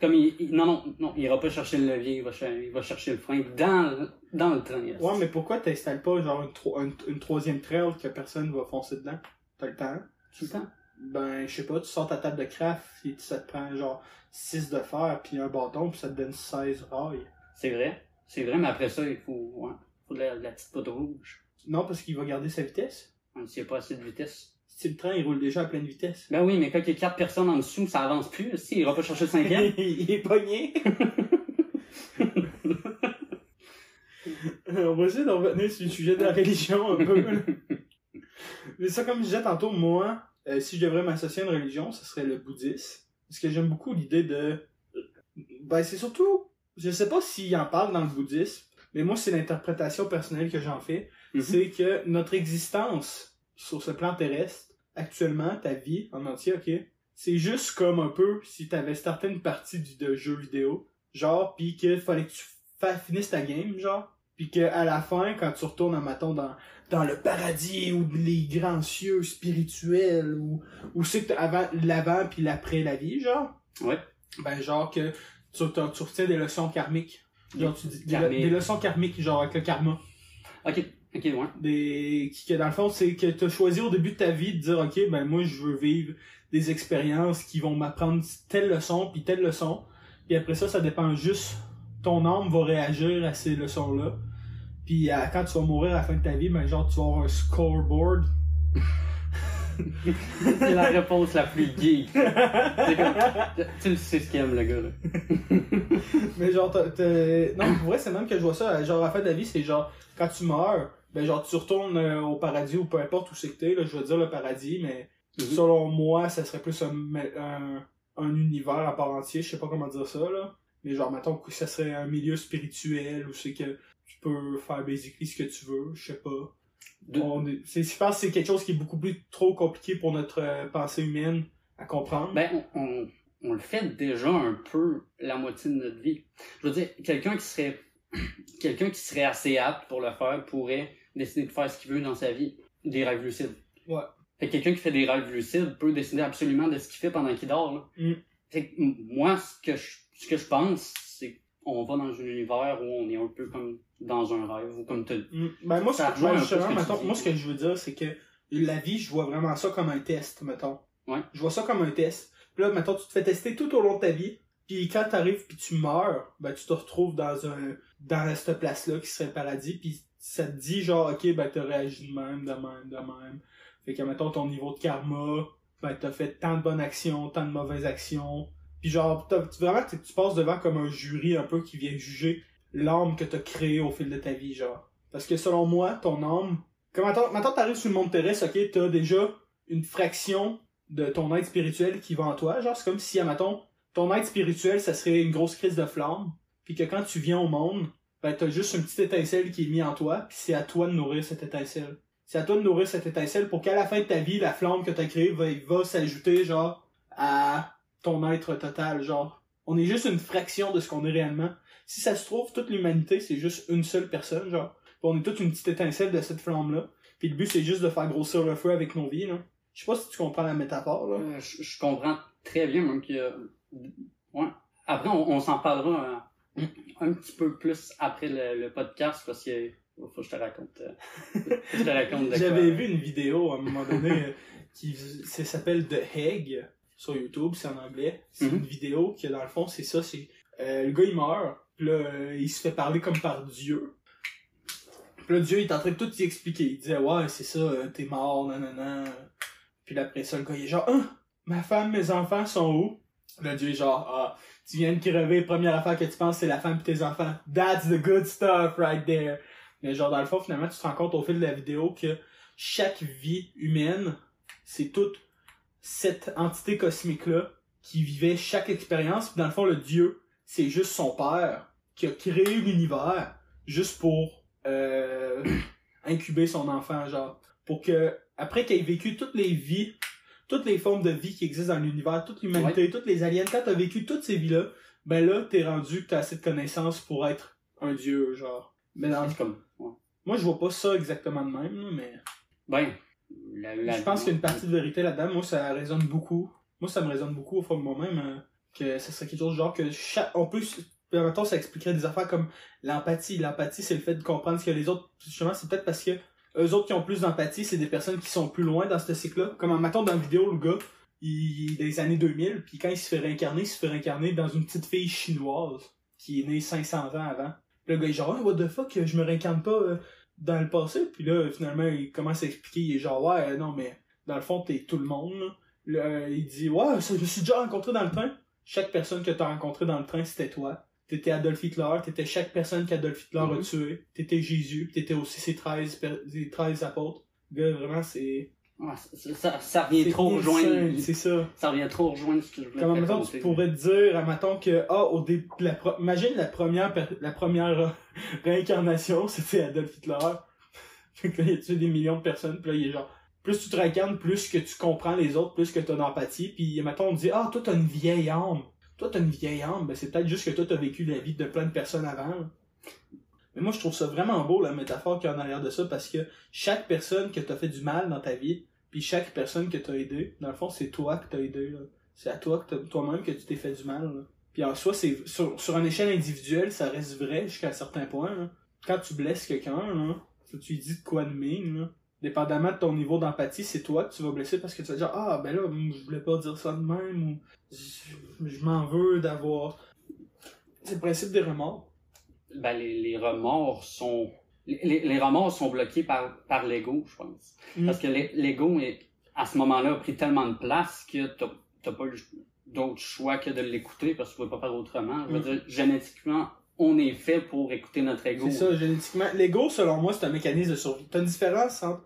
Comme il, il- non, non, non, il ira pas chercher le levier, il va, il va chercher le frein dans, le- dans le train. yes. Ouais mais pourquoi t'installes pas genre une, tro- une, une troisième trail que personne va foncer dedans? T'as le temps? Tout le temps. Ben je sais pas, tu sors ta table de craft et ça te prend genre 6 de fer puis un bâton puis ça te donne 16 rails. C'est vrai. C'est vrai, mais après ça, il faut, ouais, faut de la, de la petite poudre rouge. Non parce qu'il va garder sa vitesse. S'il n'y a pas assez de vitesse. Si le train il roule déjà à pleine vitesse. Ben oui, mais quand il y a quatre personnes en dessous, ça avance plus. Si, il ira pas chercher le cinquième. [LAUGHS] il est pogné. [LAUGHS] On va essayer de revenir sur le sujet de la religion un peu. Mais ça, comme je disais tantôt, moi, euh, si je devrais m'associer à une religion, ce serait le bouddhisme. Parce que j'aime beaucoup l'idée de... Ben, c'est surtout... Je sais pas s'il en parle dans le bouddhisme, mais moi, c'est l'interprétation personnelle que j'en fais. Mhm. C'est que notre existence sur ce plan terrestre, actuellement, ta vie en entier, ok, c'est juste comme un peu si t'avais starté une partie du, de jeu vidéo, genre, pis que fallait que tu finisses ta game, genre, pis que à la fin, quand tu retournes, en maton dans, dans le paradis ou les grands cieux spirituels, ou, ou c'est avant, l'avant puis l'après la vie, genre, Ouais. ben genre que tu, retiens des leçons karmiques. Genre, tu dis, des, des leçons karmiques, genre avec le karma Ok, ok, ouais. des qui que dans le fond c'est que tu as choisi au début de ta vie de dire OK ben moi je veux vivre des expériences qui vont m'apprendre telle leçon puis telle leçon puis après ça ça dépend juste ton âme va réagir à ces leçons là puis à- quand tu vas mourir à la fin de ta vie ben genre tu vas avoir un scoreboard C'est la réponse la plus geek. Comme- Tu le sais ce qu'il aime, le gars, là. Mais genre, t'as- t'as- non, pour vrai, c'est même que je vois ça, genre, à la fin de la vie, c'est genre, quand tu meurs, ben genre, tu retournes euh, au paradis ou peu importe où c'est que t'es, là, je veux dire le paradis, mais Mhm. selon moi, ça serait plus un, un, un univers à part entier, je sais pas comment dire ça, là. Mais genre, mettons que ça serait un milieu spirituel où c'est que tu peux faire basically ce que tu veux, je sais pas. De- On est- c'est- je pense que c'est quelque chose qui est beaucoup plus trop compliqué pour notre euh, pensée humaine à comprendre. Ben, on, on, on le fait déjà un peu la moitié de notre vie. Je veux dire, quelqu'un qui serait [CLEARS THROAT] quelqu'un qui serait assez apte pour le faire pourrait décider de faire ce qu'il veut dans sa vie. Des rêves lucides. Ouais. Fait que quelqu'un qui fait des rêves lucides peut décider absolument de ce qu'il fait pendant qu'il dort. Là. Mm. Fait que, moi, ce que je, ce que je pense, c'est qu'on va dans un univers où on est un peu comme dans un rêve, ou comme t'as Mm. Ben moi, Ça ce que, moi, ce que tu mettons, moi, ce que je veux dire, c'est que la vie, je vois vraiment ça comme un test, mettons. Ouais. Je vois ça comme un test. Puis là, mettons, tu te fais tester tout au long de ta vie. Puis quand t'arrives puis tu meurs, ben tu te retrouves dans un dans cette place-là qui serait le paradis. Puis ça te dit genre, ok, ben t'as réagi de même, de même, de même. Fait que mettons ton niveau de karma, ben t'as fait tant de bonnes actions, tant de mauvaises actions. Puis genre, vraiment, tu passes devant comme un jury un peu qui vient juger l'âme que t'as créée au fil de ta vie, genre. Parce que selon moi, ton âme, comme maintenant, t'arrives sur le monde terrestre, ok, t'as déjà une fraction de ton être spirituel qui va en toi. Genre, c'est comme si, admettons, ton être spirituel, ça serait une grosse crise de flamme. Puis que quand tu viens au monde, ben t'as juste une petite étincelle qui est mise en toi, puis c'est à toi de nourrir cette étincelle. C'est à toi de nourrir cette étincelle pour qu'à la fin de ta vie, la flamme que t'as créée va, s'ajouter, genre, à ton être total, genre. On est juste une fraction de ce qu'on est réellement. Si ça se trouve, toute l'humanité, c'est juste une seule personne, genre. On est toute une petite étincelle de cette flamme-là. Puis le but, c'est juste de faire grossir le feu avec nos vies, là. Je sais pas si tu comprends la métaphore, là. Euh, je, je comprends très bien, même que. Ouais. Après, on, on s'en parlera euh, [LAUGHS] un petit peu plus après le, le podcast parce que. Faut que je te raconte. euh, [LAUGHS] je te raconte. J'avais vu une vidéo à un moment donné euh, qui s'appelle The Hague sur YouTube, c'est en anglais. C'est Mhm. une vidéo qui dans le fond c'est ça, c'est euh, le gars il meurt, puis là il se fait parler comme par Dieu. Puis là Dieu il est en train de tout y expliquer. Il disait ouais c'est ça, t'es mort, nanana. Puis là, après ça le gars il est genre ah, ma femme, mes enfants sont où? Là Dieu est genre ah tu viens de crever, première affaire que tu penses c'est la femme et tes enfants. That's the good stuff right there. Mais genre, dans le fond, finalement, tu te rends compte au fil de la vidéo que chaque vie humaine, c'est toute cette entité cosmique-là qui vivait chaque expérience. Puis dans le fond, le Dieu, c'est juste son père qui a créé l'univers juste pour euh, [CLEARS THROAT] incuber son enfant, genre. Pour que, après qu'il ait vécu toutes les vies, toutes les formes de vie qui existent dans l'univers, toute l'humanité, toutes les aliens, quand t'as vécu toutes ces vies-là, ben là, t'es rendu que t'as assez de connaissances pour être un Dieu, genre. Mais dans, C'est comme. ouais. moi, je vois pas ça exactement de même, mais Ben. La, la- je pense qu'il y a une partie de vérité là-dedans. Moi, ça résonne beaucoup. Moi, ça me résonne beaucoup au fond de moi-même euh, que ça serait quelque chose genre que chaque... on peut... En même temps, ça expliquerait des affaires comme l'empathie. L'empathie, c'est le fait de comprendre ce que les autres... Justement, c'est peut-être parce que eux autres qui ont plus d'empathie, c'est des personnes qui sont plus loin dans ce cycle-là. Comme en mettons dans la vidéo, le gars, il des années 2000, puis quand il se fait réincarner, il se fait réincarner dans une petite fille chinoise qui est née 500 ans avant. Le gars est genre, Ah, what the fuck, je me réincarne pas euh, dans le passé. Puis là, finalement, il commence à expliquer, il est genre, ouais, euh, non, mais dans le fond, t'es tout le monde. là. Euh, il dit, ouais, je me suis déjà rencontré dans le train. Chaque personne que t'as rencontré dans le train, c'était toi. T'étais Adolf Hitler, t'étais chaque personne qu'Adolf Hitler a Mhm. tué. T'étais Jésus, t'étais aussi ses 13, per- ses 13 apôtres. Gars, vraiment, c'est... Ça, revient trop rejoindre. C'est ça. Ça revient trop rejoindre ce que je voulais Comme mettons, tu pourrais te dire, admettons que, ah, au début, la pro- imagine la première, la première euh, [LAUGHS] réincarnation, [LAUGHS] c'était Adolf Hitler. [LAUGHS] Fait que là, il a tué des millions de personnes, puis là, il est genre, plus tu te réincarnes, plus que tu comprends les autres, plus que t'as d'empathie, puis mettons, on te dit, ah, toi, t'as une vieille âme. Toi, t'as une vieille âme, ben, c'est peut-être juste que toi, t'as vécu la vie de plein de personnes avant. Mais moi, je trouve ça vraiment beau, la métaphore qu'il y a en arrière de ça, parce que chaque personne que t'as fait du mal dans ta vie, puis chaque personne que t'as aidé, dans le fond, c'est toi que t'as aidé, là. C'est à toi toi-même que tu t'es fait du mal. Là. Puis en soi, c'est sur, sur une échelle individuelle, ça reste vrai jusqu'à un certain point. Quand tu blesses quelqu'un, là, tu lui dis de quoi de mine. Là. Dépendamment de ton niveau d'empathie, c'est toi que tu vas blesser parce que tu vas dire Ah ben là, je voulais pas dire ça de même ou je, je m'en veux d'avoir. C'est le principe des remords. ben, les, les remords sont les, les remords sont bloqués par par l'ego je pense Mm. parce que l'e- l'ego à ce moment-là, a pris tellement de place que t'as pas d'autre choix que de l'écouter parce que tu peux pas faire autrement. Je veux Mm. dire, génétiquement, on est fait pour écouter notre ego. C'est ça, génétiquement. L'ego, selon moi, c'est un mécanisme de survie. T'as une différence entre,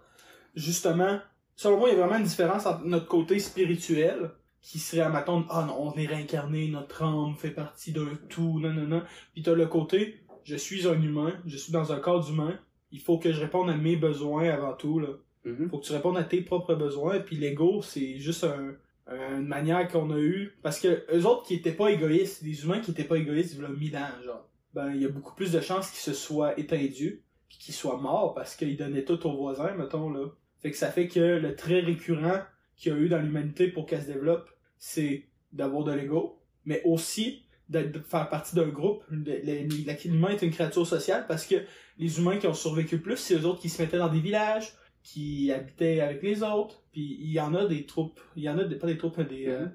justement, selon moi, il y a vraiment une différence entre notre côté spirituel, qui serait, admettons, ah non, on est réincarné, notre âme fait partie d'un tout, non, non, non. Puis t'as le côté, je suis un humain, je suis dans un corps d'humain, il faut que je réponde à mes besoins avant tout, là. Mhm. faut que tu répondes à tes propres besoins puis l'ego c'est juste un, un- une manière qu'on a eu parce que eux autres qui étaient pas égoïstes des humains qui étaient pas égoïstes il y a mille ans genre ben il y a beaucoup plus de chances qu'ils se soient étendus puis qu'ils soient morts parce qu'ils donnaient tout aux voisins mettons là fait que ça fait que le trait récurrent qu'il y a eu dans l'humanité pour qu'elle se développe c'est d'avoir de l'ego mais aussi de faire partie d'un groupe l'humain est une créature sociale parce que les humains qui ont survécu plus c'est eux autres qui se mettaient dans des villages qui habitaient avec les autres. Puis il y en a des troupes, il y en a des, pas des troupes, mais des, euh, Mhm.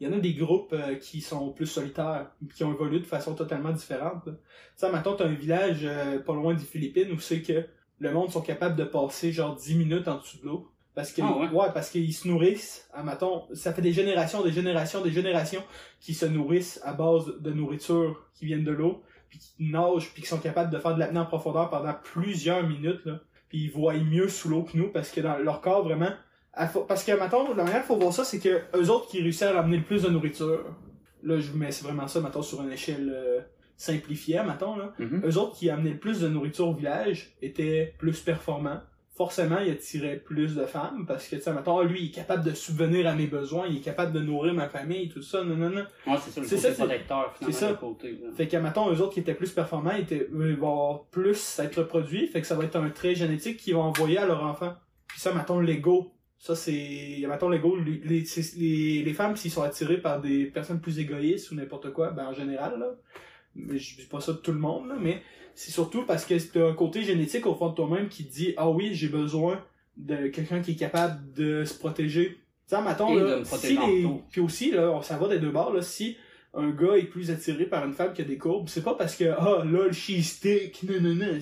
Il y en a des groupes euh, qui sont plus solitaires, qui ont évolué de façon totalement différente. Tu sais, maintenant t'as un village euh, pas loin des Philippines où c'est que le monde sont capables de passer genre 10 minutes en dessous de l'eau. Parce que, Ah ouais? parce qu'ils se nourrissent, à mettons, ça fait des générations, des générations, des générations qui se nourrissent à base de nourriture qui viennent de l'eau, puis qui nagent, puis qui sont capables de faire de l'apnée en profondeur pendant plusieurs minutes, là puis ils voient mieux sous l'eau que nous parce que dans leur corps vraiment parce que maintenant la manière qu'il faut voir ça c'est que eux autres qui réussissent à ramener le plus de nourriture là je vous mets c'est vraiment ça maintenant sur une échelle euh, simplifiée maintenant là Mhm. eux autres qui amenaient le plus de nourriture au village étaient plus performants forcément ils attiraient plus de femmes parce que tu sais mettons ah, lui il est capable de subvenir à mes besoins il est capable de nourrir ma famille tout ça non non non Ouais, c'est ça, le côté ça, protecteur, finalement, ça. côté. fait que, mettons, eux autres qui étaient plus performants, ils, étaient, ils vont avoir plus être reproduits. Fait que ça va être un trait génétique qu'ils vont envoyer à leur enfant. Puis ça, mettons, l'ego. Ça, c'est, mettons, l'ego, les, les, les, les femmes, s'ils sont attirées par des personnes plus égoïstes ou n'importe quoi, ben, en général, là. Mais je dis pas ça de tout le monde, là, mais c'est surtout parce que c'est un côté génétique au fond de toi-même qui te dit, ah oui, j'ai besoin de quelqu'un qui est capable de se protéger. Tu sais, mettons, Et là, si les, puis aussi, là, on s'en va des deux bords, là, si un gars est plus attiré par une femme qui a des courbes, c'est pas parce que, ah, lol, she's thick, non, non, non.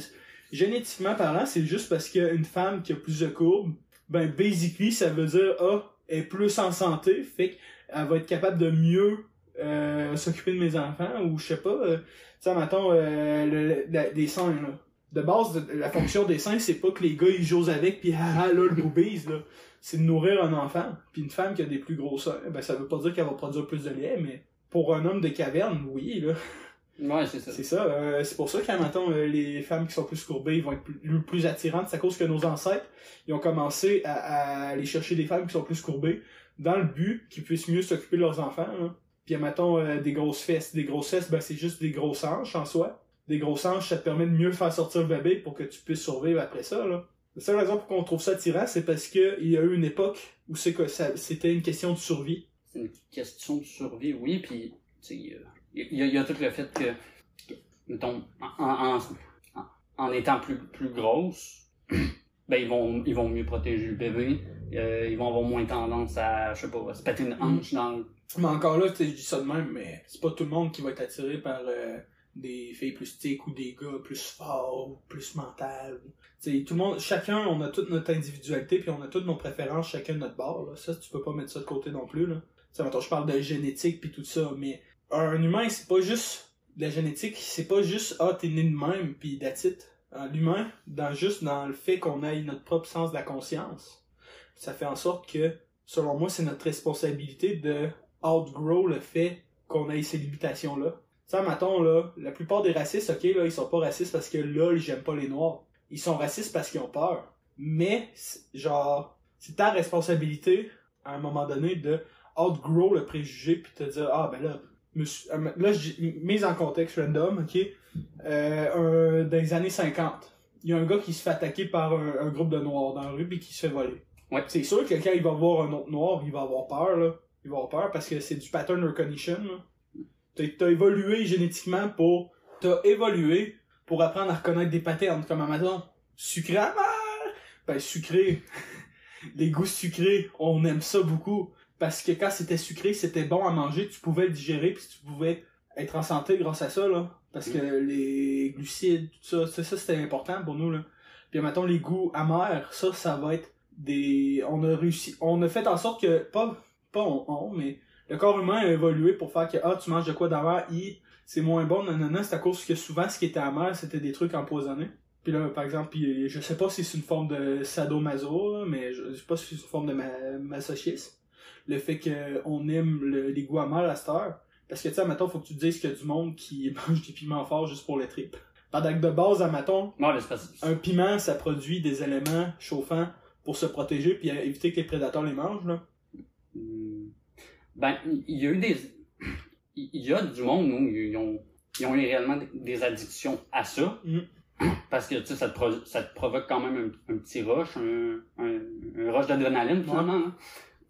Génétiquement parlant, c'est juste parce qu'une femme qui a plus de courbes, ben, basically, ça veut dire, ah, elle est plus en santé, fait qu'elle va être capable de mieux euh, s'occuper de mes enfants, ou je sais pas, euh, tu mettons, euh, le, des seins, là. De base, la fonction des seins, c'est pas que les gars, ils jouent avec, puis ah, ah, là, le boobies, là. C'est de nourrir un enfant. Puis une femme qui a des plus gros seins, ben, ça veut pas dire qu'elle va produire plus de lait, mais pour un homme de caverne, oui, là. Ouais, c'est ça. C'est ça. euh, c'est pour ça que, mettons, euh, les femmes qui sont plus courbées, vont être plus, plus attirantes. C'est à cause que nos ancêtres, ils ont commencé à, à aller chercher des femmes qui sont plus courbées dans le but qu'ils puissent mieux s'occuper de leurs enfants. Là. Puis, mettons, euh, des grosses fesses. Des grosses fesses, ben, c'est juste des grosses hanches en soi. Des grosses hanches, ça te permet de mieux faire sortir le bébé pour que tu puisses survivre après ça, là. La seule raison pour qu'on trouve ça attirant, c'est parce que il y a eu une époque où c'est que ça, c'était une question de survie. C'est une question de survie, oui, puis tu sais, euh, il y, a- il y a tout le fait que, mettons, en, en, en, en étant plus, plus grosse, [CLEARS THROAT] ben ils vont, ils vont mieux protéger le bébé, euh, ils vont avoir moins tendance à, je sais pas, à se péter une hanche dans le... Mais encore là, tu sais, je dis ça de même, mais c'est pas tout le monde qui va être attiré par euh, des filles plus tiques ou des gars plus forts ou plus mental. Tu sais, tout le monde, chacun, on a toute notre individualité puis on a toutes nos préférences chacun de notre bord. Là. Ça, tu peux pas mettre ça de côté non plus. Là. Tu sais, je parle de génétique puis tout ça, mais un humain, c'est pas juste la génétique, c'est pas juste ah t'es né de même puis it. Euh, L'humain, dans juste dans le fait qu'on ait notre propre sens de la conscience, ça fait en sorte que, selon moi, c'est notre responsabilité de outgrow le fait qu'on ait ces limitations-là. Ça, mettons, là, la plupart des racistes, ok, là, ils sont pas racistes parce que, lol, j'aime pas les noirs. Ils sont racistes parce qu'ils ont peur. Mais, genre, c'est ta responsabilité, à un moment donné, de outgrow le préjugé puis te dire, ah, ben là, là, j'ai- mise en contexte random, ok, euh, un, dans les années 50, il y a un gars qui se fait attaquer par un, un groupe de noirs dans la rue puis qui se fait voler. Ouais. C'est sûr que quand il va voir un autre noir, il va avoir peur, là. Il va avoir peur parce que c'est du pattern recognition, là. T'as, évolué génétiquement pour, t'as évolué pour apprendre à reconnaître des patterns, comme à matin. Sucré amer! Ben, sucré. [LAUGHS] Les goûts sucrés, on aime ça beaucoup. Parce que quand c'était sucré, c'était bon à manger, tu pouvais le digérer puis tu pouvais être en santé grâce à ça, là. Parce que les glucides, tout ça, ça, ça, c'était important pour nous, là. Puis mettons les goûts amers, ça, ça va être des, on a réussi, on a fait en sorte que, pas, pas on, on, mais le corps humain a évolué pour faire que, ah, tu manges de quoi d'avant, i, c'est moins bon, nanana, c'est à cause que souvent, ce qui était amer, c'était des trucs empoisonnés. Puis là, par exemple, puis je sais pas si c'est une forme de sadomaso, mais je, je sais pas si c'est une forme de ma masochisme. Le fait qu'on aime le, les goûts amers à cette heure. Parce que, tu sais, maintenant, faut que tu te dises qu'il y a du monde qui [LAUGHS] mange des piments forts juste pour les tripes. Pendant que de base, à maton, un piment, ça produit des éléments chauffants pour se protéger puis éviter que les prédateurs les mangent, là. Hmm. Ben, il y a eu des. Il y a du monde, nous, ils ont, ils ont eu réellement des addictions à ça. Mm. Parce que, tu sais, ça, ça te provoque quand même un, un petit rush, un, un, un rush d'adrénaline, finalement.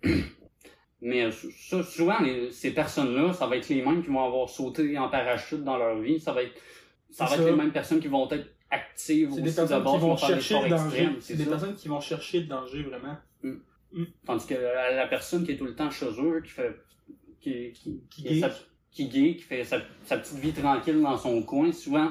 hein. Mais euh, ça, souvent, les- ces personnes-là, ça va être les mêmes qui vont avoir sauté en parachute dans leur vie. Ça va être, ça va être les mêmes personnes qui vont être actives C'est aussi des de personnes base, qui vont chercher le danger. C'est des ça. personnes qui vont chercher le danger, vraiment. Tandis que la, la personne qui est tout le temps chez eux, qui fait, qui, qui, Qui qui, est sa- geek. qui fait sa, sa petite vie tranquille dans son coin, souvent,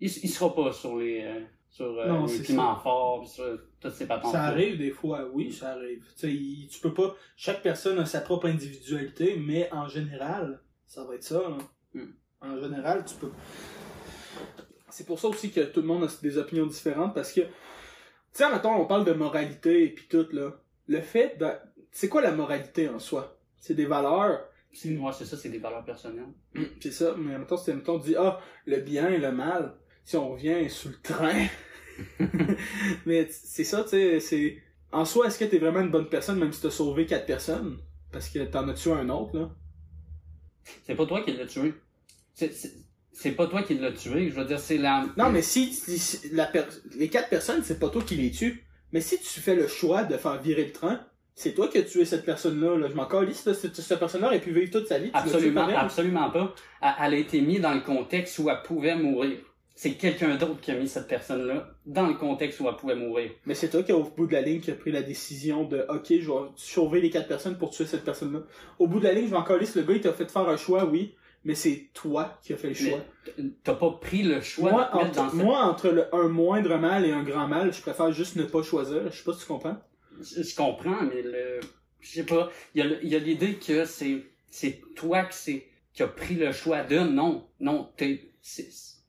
il, il sera pas sur les, euh, sur euh, Non, les piments forts, sur toutes ces patentes. Ça arrive des fois, oui, ça arrive. Tu sais, il- tu peux pas. Chaque personne a sa propre individualité, mais en général, ça va être ça. là. Mm. En général, tu peux. C'est pour ça aussi que tout le monde a des opinions différentes parce que, tu sais, mettons, on parle de moralité et puis tout là. Le fait de, c'est quoi la moralité en soi? C'est des valeurs? C'est- Ouais, c'est ça, c'est des valeurs personnelles. Mm, C'est ça, mais en même temps, c'est mettons, dit, ah, le bien et le mal, si on revient sur le train. [LAUGHS] mais c'est ça, tu sais, c'est. En soi, est-ce que t'es vraiment une bonne personne, même si t'as sauvé quatre personnes? Parce que t'en as tué un autre, là? C'est pas toi qui l'as tué. C'est- pas toi qui l'as tué, je veux dire, c'est la... Non, mais si, si- si la per- les quatre personnes, c'est pas toi qui les tues. Mais si tu fais le choix de faire virer le train, c'est toi qui as tué cette personne-là. Là. Je m'en calisse. Cette, cette personne-là aurait pu vivre toute sa vie. Absolument, absolument pas. Elle, elle a été mise dans le contexte où elle pouvait mourir. C'est quelqu'un d'autre qui a mis cette personne-là dans le contexte où elle pouvait mourir. Mais c'est toi qui, au bout de la ligne, qui a pris la décision de OK, je vais sauver les quatre personnes pour tuer cette personne-là. Au bout de la ligne, je m'en calisse, le gars, il t'a fait faire un choix, oui, mais c'est toi qui as fait le choix. T'as pas pris le choix Moi, de te mettre entre, dans cette... moi, entre le- un moindre mal et un grand mal, je préfère juste ne pas choisir. Je sais pas si tu comprends. Je, je comprends, mais le... Je sais pas. Il y a, l'idée que c'est, toi qui, c'est, qui a pris le choix de... Non, non, t'es,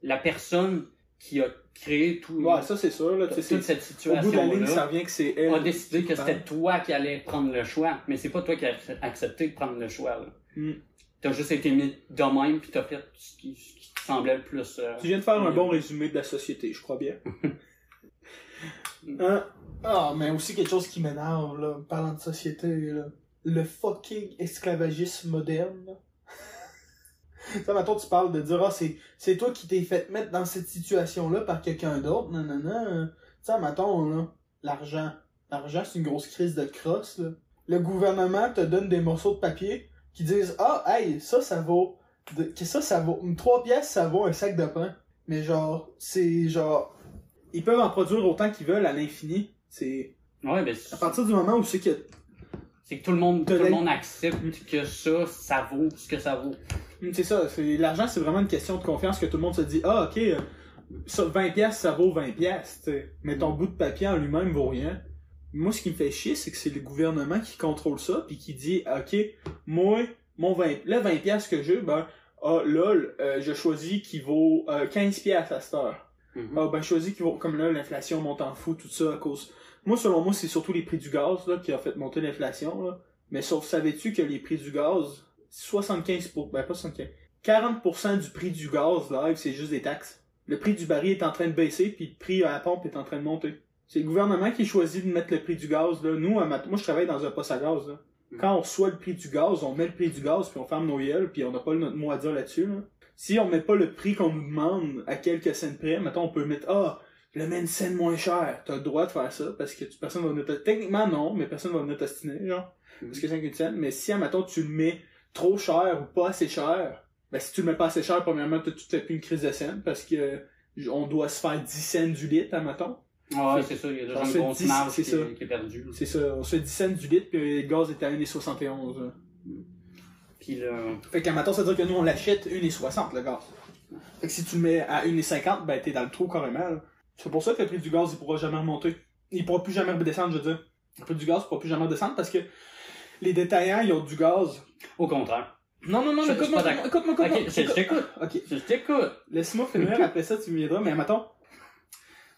la personne qui a créé tout, Ouais, ça, c'est sûr, là. toute cette Au bout de la ligne, ça revient que c'est elle. a décidé que c'était toi qui allais prendre le choix, mais c'est pas toi qui as accepté de prendre le choix. Là. Hmm. T'as juste été mis de même puis t'as fait ce qui, ce qui te semblait le plus. euh, Tu viens de faire un bon résumé de la société, je crois bien. [LAUGHS] Hein? Ah, mais aussi quelque chose qui m'énerve, là, parlant de société, là. Le fucking esclavagisme moderne. [LAUGHS] Ça, maintenant, tu parles de dire, ah, c'est, c'est toi qui t'es fait mettre dans cette situation-là par quelqu'un d'autre, non, non, non. Tu sais, mettons, là, l'argent. L'argent, c'est une grosse crise de crosse, là. Le gouvernement te donne des morceaux de papier qui disent, ah, hey, ça, ça vaut, de, que ça, ça vaut, trois pièces, ça vaut un sac de pain. Mais genre, c'est genre, ils peuvent en produire autant qu'ils veulent à l'infini. C'est, Ouais, ben, à partir du moment où c'est que, c'est que tout le monde, tout le monde accepte que ça, ça vaut ce que ça vaut. Hum, c'est ça, l'argent, c'est vraiment une question de confiance que tout le monde se dit, ah, ok, euh, ça, 20 pièces, ça vaut 20 pièces, tu sais. Mais ton bout de papier en lui-même vaut rien. Moi, ce qui me fait chier, c'est que c'est le gouvernement qui contrôle ça, puis qui dit, ok, moi, mon 20, le 20 pièces que j'ai, ben, ah, là, euh, je choisis qui vaut euh, 15 pièces à cette heure. Mhm. Ah, ben, je choisis qu'il va, comme là, l'inflation monte en fou, tout ça, à cause. Moi, selon moi, c'est surtout les prix du gaz, là, qui a fait monter l'inflation. Mais sauf, savais-tu que les prix du gaz, 75 pour, ben, pas 75, 40% du prix du gaz, live, c'est juste des taxes. Le prix du baril est en train de baisser, puis le prix à la pompe est en train de monter. C'est le gouvernement qui choisit de mettre le prix du gaz, là. Nous, à Mat- moi, je travaille dans un poste à gaz, là. Quand on reçoit le prix du gaz, on met le prix du gaz, puis on ferme nos gueules, puis on n'a pas notre mot à dire là-dessus, là. Si on met pas le prix qu'on nous demande à quelques cents près, mettons, on peut mettre, ah, je le mets une scène moins cher. T'as le droit de faire ça, parce que personne va venir te... Techniquement, non, mais personne va venir t'ostiner, genre. Parce que c'est qu'une scène. Mais si, mettons, tu le mets trop cher ou pas assez cher, ben, si tu le mets pas assez cher, premièrement, tout fait plus une crise de scène, parce que euh, on doit se faire 10 cents du litre, mettons. Ouais, c'est ça, il y a déjà une grosse 10, marge c'est qui, qui est perdue. C'est ça, on se fait 10 cents du litre, puis le gaz est à 1,71. là. Puis là, Fait qu'à matin, ça veut dire que nous, on l'achète 1,60 le gaz. Fait que si tu le mets à 1,50, ben t'es dans le trou carrément. C'est pour ça que le prix du gaz, il pourra jamais remonter. Il pourra plus jamais redescendre, je veux dire. le prix du gaz pourra plus jamais descendre parce que les détaillants, ils ont du gaz. Au contraire. Non, non, non, Je- je suis écoute-moi, pas écoute-moi, écoute-moi, écoute-moi. Ok, je je t'écoute. Ok, Je t'écoute. laisse-moi finir, après ça, tu me viendras, mais mettons,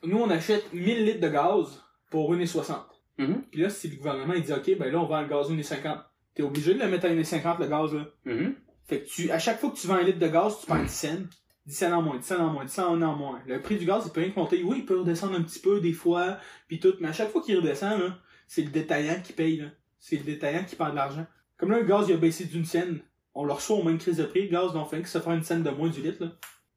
nous, on achète 1000 litres de gaz pour 1,60. Mhm. Puis là, si le gouvernement, il dit, OK, ben là, on vend le gaz 1,50. T'es obligé de le mettre à 1,50 le gaz, là. Mhm. Fait que tu, à chaque fois que tu vends un litre de gaz, tu perds 10 cents. 10 cents en moins, 10 cents en moins, 10 cents en moins. Le prix du gaz, il peut rien que monter. Oui, il peut redescendre un petit peu, des fois, puis tout. Mais à chaque fois qu'il redescend, là, c'est le détaillant qui paye, là. C'est le détaillant qui perd de l'argent. Comme là, le gaz, il a baissé d'une scène. On le reçoit au même crise de prix. Le gaz, donc, fait que ça fait une scène de moins du litre, là.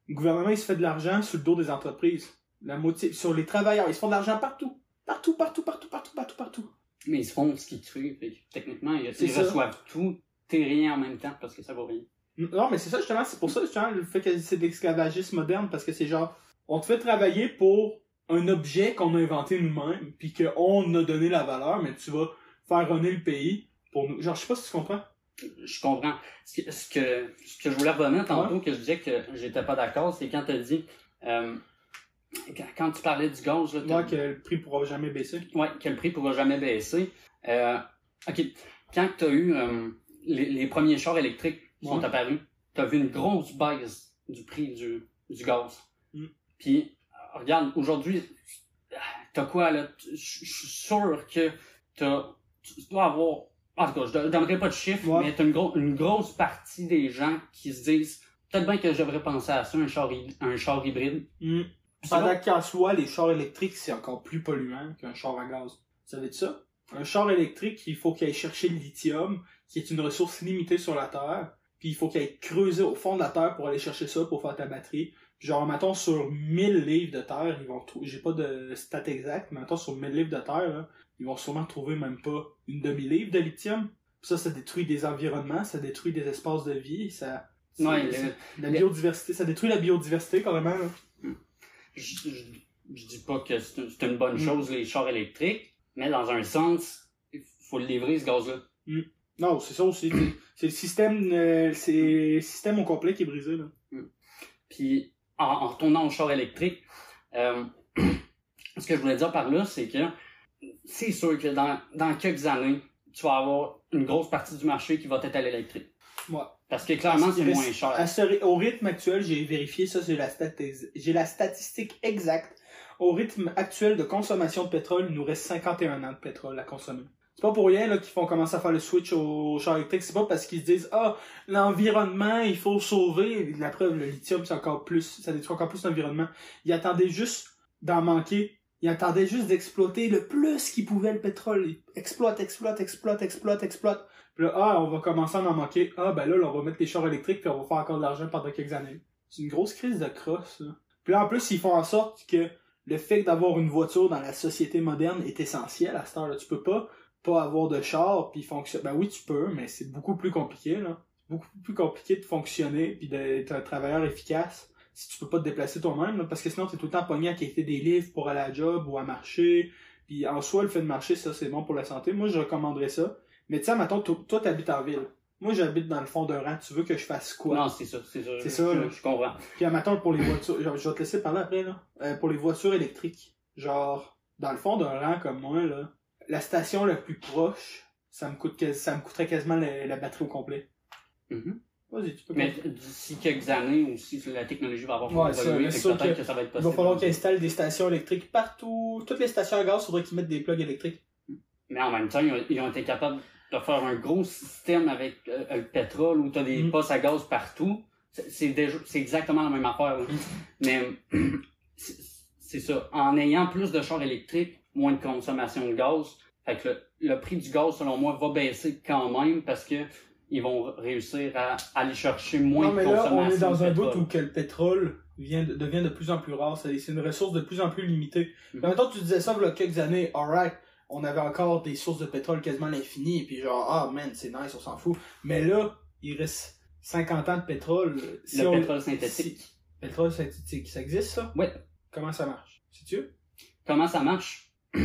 Le gouvernement, il se fait de l'argent sur le dos des entreprises. La moitié, sur les travailleurs. Ils se font de l'argent partout. Partout, partout, partout, partout, partout, partout. Mais ils se font ce qu'ils créent. Fait que techniquement, ils, ils reçoivent tout et rien en même temps parce que ça vaut rien. Non, mais c'est ça, justement, c'est pour ça, justement, le fait que c'est de l'esclavagisme moderne, parce que c'est genre, on te fait travailler pour un objet qu'on a inventé nous-mêmes, puis qu'on a donné la valeur, mais tu vas faire runner le pays pour nous. Genre, je sais pas si tu comprends. Je comprends. Ce que, ce que, ce que je voulais revenir tantôt, que je disais que j'étais pas d'accord, c'est quand t'as dit, euh, quand, tu parlais du gaz, là, Moi, que le prix pourra jamais baisser. Ouais, que le prix pourra jamais baisser. Euh, ok, quand tu as eu euh, les, les premiers chars électriques qui sont Ouais. apparus, tu as vu une grosse baisse du prix du, du gaz. Mm. Puis, regarde, aujourd'hui, t'as quoi là? Je je suis sûr que t'as, tu dois avoir, en tout cas, je ne donnerai pas de chiffres, Ouais. mais une, gros- une grosse partie des gens qui se disent, peut-être bien que je devrais penser à ça, un char, un char hybride. Puis Pendant qu'en soi, les chars électriques, c'est encore plus polluant qu'un char à gaz. Vous savez de ça? Un char électrique, il faut qu'il aille chercher le lithium, qui est une ressource limitée sur la Terre, puis il faut qu'il aille creuser au fond de la Terre pour aller chercher ça pour faire ta batterie. Genre, mettons, sur 1000 livres de terre, ils vont trouver, j'ai pas de stat exact, mais mettons, sur 1000 livres de terre, là, ils vont sûrement trouver même pas une demi-livre de lithium. Puis ça, ça détruit des environnements, ça détruit des espaces de vie, ça... Ouais, le- la biodiversité, ça détruit la biodiversité, carrément, là. je, je, je dis pas que c'est une, bonne Mm. chose, les chars électriques, mais dans un sens, il faut le livrer, ce gaz-là. Non, c'est ça aussi. c'est- le système, euh, c'est le système au complet qui est brisé, là. Puis, en, en retournant au char électrique, euh, [CLEARS THROAT] ce que je voulais dire par là, c'est que c'est sûr que dans, dans quelques années, tu vas avoir une grosse partie du marché qui va être à l'électrique. Ouais. Parce que clairement, c'est moins cher. À ce ry- au rythme actuel, j'ai vérifié ça, j'ai la, j'ai la statistique exacte. Au rythme actuel de consommation de pétrole, il nous reste 51 ans de pétrole à consommer. C'est pas pour rien qu'ils font commencer à faire le switch au char électrique. C'est pas parce qu'ils se disent ah l'environnement il faut sauver. La preuve le lithium c'est encore plus ça détruit encore plus l'environnement. Ils attendaient juste d'en manquer. Ils attendaient juste d'exploiter le plus qu'ils pouvaient le pétrole. Ils exploitent, exploitent, exploitent, exploitent, exploitent. Puis là, ah, on va commencer à en manquer. Ah, ben là, on va mettre les chars électriques puis on va faire encore de l'argent pendant quelques années. C'est une grosse crise de crosse. Puis là, en plus, ils font en sorte que le fait d'avoir une voiture dans la société moderne est essentiel à cette heure-là. Tu peux pas pas avoir de char puis fonctionner. Ben oui, tu peux, mais c'est beaucoup plus compliqué, là. Beaucoup plus compliqué de fonctionner puis d'être un travailleur efficace si tu peux pas te déplacer toi-même, parce que sinon, t'es tout le temps pogné à qualité des livres pour aller à la job ou à marcher. Puis en soi, le fait de marcher, ça, c'est bon pour la santé. Moi, je recommanderais ça. Mais tu sais, mettons, toi, t'habites en ville. Moi, j'habite dans le fond d'un rang. Tu veux que je fasse quoi? Non, c'est ça, c'est ça. C'est je- ça, je, là. je comprends. Puis mettons, pour les voitures, je vais te laisser parler après, là. Euh, pour les voitures électriques. Genre, dans le fond d'un rang comme moi, là, la station la plus proche, ça me coûte ça me coûterait quasiment la, la batterie au complet. Mhm. Vas-y, tu peux Mais d'ici quelques années aussi, la technologie va avoir Ouais, évolué, peut-être que ça va être Il possible. va falloir qu'ils installent des stations électriques partout. Toutes les stations à gaz, il faudrait qu'ils mettent des plugs électriques. Mais en même temps, ils ont, ils ont été capables de faire un gros système avec euh, le pétrole où tu as des Mm. postes à gaz partout. C'est exactement la même affaire. là. Mais [CLEARS THROAT] c'est ça. En ayant plus de chars électriques, moins de consommation de gaz. Fait que le, le prix du gaz, selon moi, va baisser quand même parce que ils vont réussir à aller chercher moins non, mais de là, consommation on est dans un bout où que le pétrole vient de- devient de plus en plus rare. C'est une ressource de plus en plus limitée. En même temps, tu disais ça il y a quelques années, alright, on avait encore des sources de pétrole quasiment à l'infini, et puis genre, ah man, c'est nice, on s'en fout. Mais là, il reste 50 ans de pétrole. Si Le on- pétrole synthétique. si- Pétrole synthétique, ça existe ça? Ouais. Comment ça marche? Sais-tu? Comment ça marche? [CLEARS THROAT]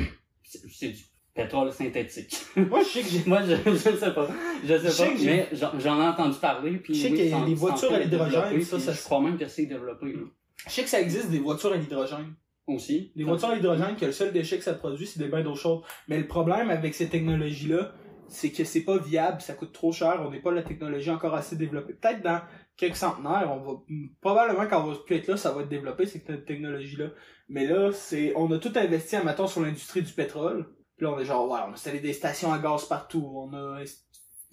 C'est du pétrole synthétique. Moi, je sais que j'ai [LAUGHS] Moi, je, je sais pas. Je sais pas, que mais j'en j'en ai entendu parler. Puis Je sais oui, qu'il y a c'est en- les voitures à l'hydrogène, développer, ça, puis ça Je crois même que c'est développé. là. Je sais que ça existe des voitures à l'hydrogène. Aussi. Les voitures à hydrogène, que le seul déchet que ça produit, c'est des bains d'eau chaude. Mais le problème avec ces technologies-là, c'est que c'est pas viable, ça coûte trop cher, on n'est pas la technologie encore assez développée. Peut-être dans quelques centenaires, on va probablement quand on va plus être là, ça va être développé cette technologie-là. Mais là, c'est on a tout investi mettons sur l'industrie du pétrole. Puis là, on est genre ouais, on a installé des stations à gaz partout, on a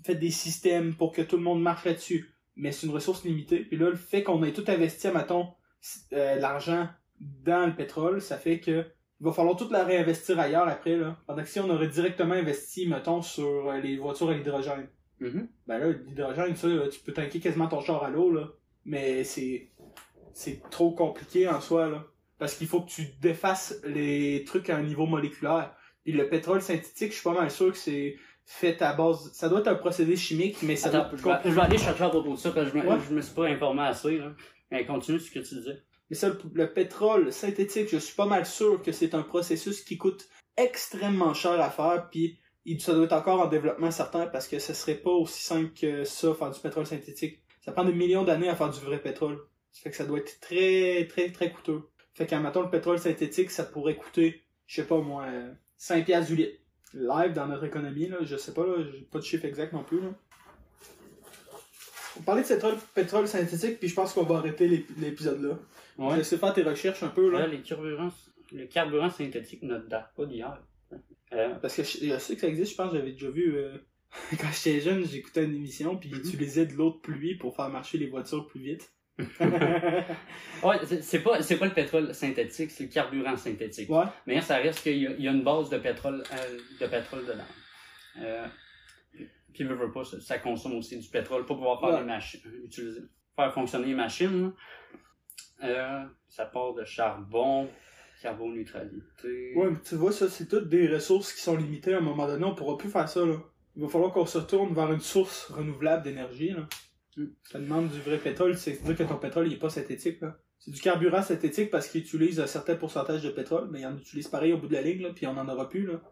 fait des systèmes pour que tout le monde marche là-dessus. Mais c'est une ressource limitée. Puis là, le fait qu'on ait tout investi, à, mettons, euh, l'argent dans le pétrole, ça fait que il va falloir tout la réinvestir ailleurs après, là. Pendant que si on aurait directement investi, mettons, sur euh, les voitures à l'hydrogène. Mhm. Ben là, l'hydrogène, ça, tu peux tanker quasiment ton char à l'eau, là. Mais c'est, c'est trop compliqué en soi, là. Parce qu'il faut que tu défasses les trucs à un niveau moléculaire. Puis le pétrole synthétique, je suis pas mal sûr que c'est fait à base, ça doit être un procédé chimique, mais ça Attends, doit je, vais, je vais aller chercher à propos de ça, parce que je me, Ouais. je me suis pas informé assez, là. Mais continue ce que tu disais. Mais ça, le, le pétrole synthétique, je suis pas mal sûr que c'est un processus qui coûte extrêmement cher à faire, puis il, ça doit être encore en développement certain parce que ce serait pas aussi simple que ça, faire du pétrole synthétique. Ça prend des millions d'années à faire du vrai pétrole. Ça fait que ça doit être très, très, très coûteux. Fait qu'en mettant le pétrole synthétique, ça pourrait coûter, je sais pas moi, euh, 5 piastres du litre. Live dans notre économie, là, je sais pas, là, j'ai pas de chiffre exact non plus, là. On parlait de pétrole, pétrole synthétique, puis je pense qu'on va arrêter l'ép- l'épisode là. Je vais Ouais. essayer de faire tes recherches un peu, là. Là, les carburants, le carburant synthétique ne date pas d'hier. Euh, Parce que je, je sais que ça existe, je pense que j'avais déjà vu euh, [LAUGHS] quand j'étais jeune, j'écoutais une émission puis ils Mhm. utilisaient de l'eau de pluie pour faire marcher les voitures plus vite. [LAUGHS] ouais, c'est- pas, pas le pétrole synthétique, c'est le carburant synthétique. ouais. Mais ça reste qu'il y, a- il y a une base de pétrole, euh, de pétrole dedans. Puis, veux pas, ça, consomme aussi du pétrole pour pouvoir faire Ouais. les machines, utiliser, faire fonctionner les machines. ça part de charbon, carboneutralité. Ouais, mais tu vois, ça, c'est toutes des ressources qui sont limitées à un moment donné. On pourra plus faire ça, là. Il va falloir qu'on se tourne vers une source renouvelable d'énergie, là. Mm. Ça demande du vrai pétrole, c'est-à-dire que ton pétrole, il est pas synthétique, là. C'est du carburant synthétique parce qu'il utilise un certain pourcentage de pétrole, mais il en utilise pareil au bout de la ligne, là, puis on en aura plus, là.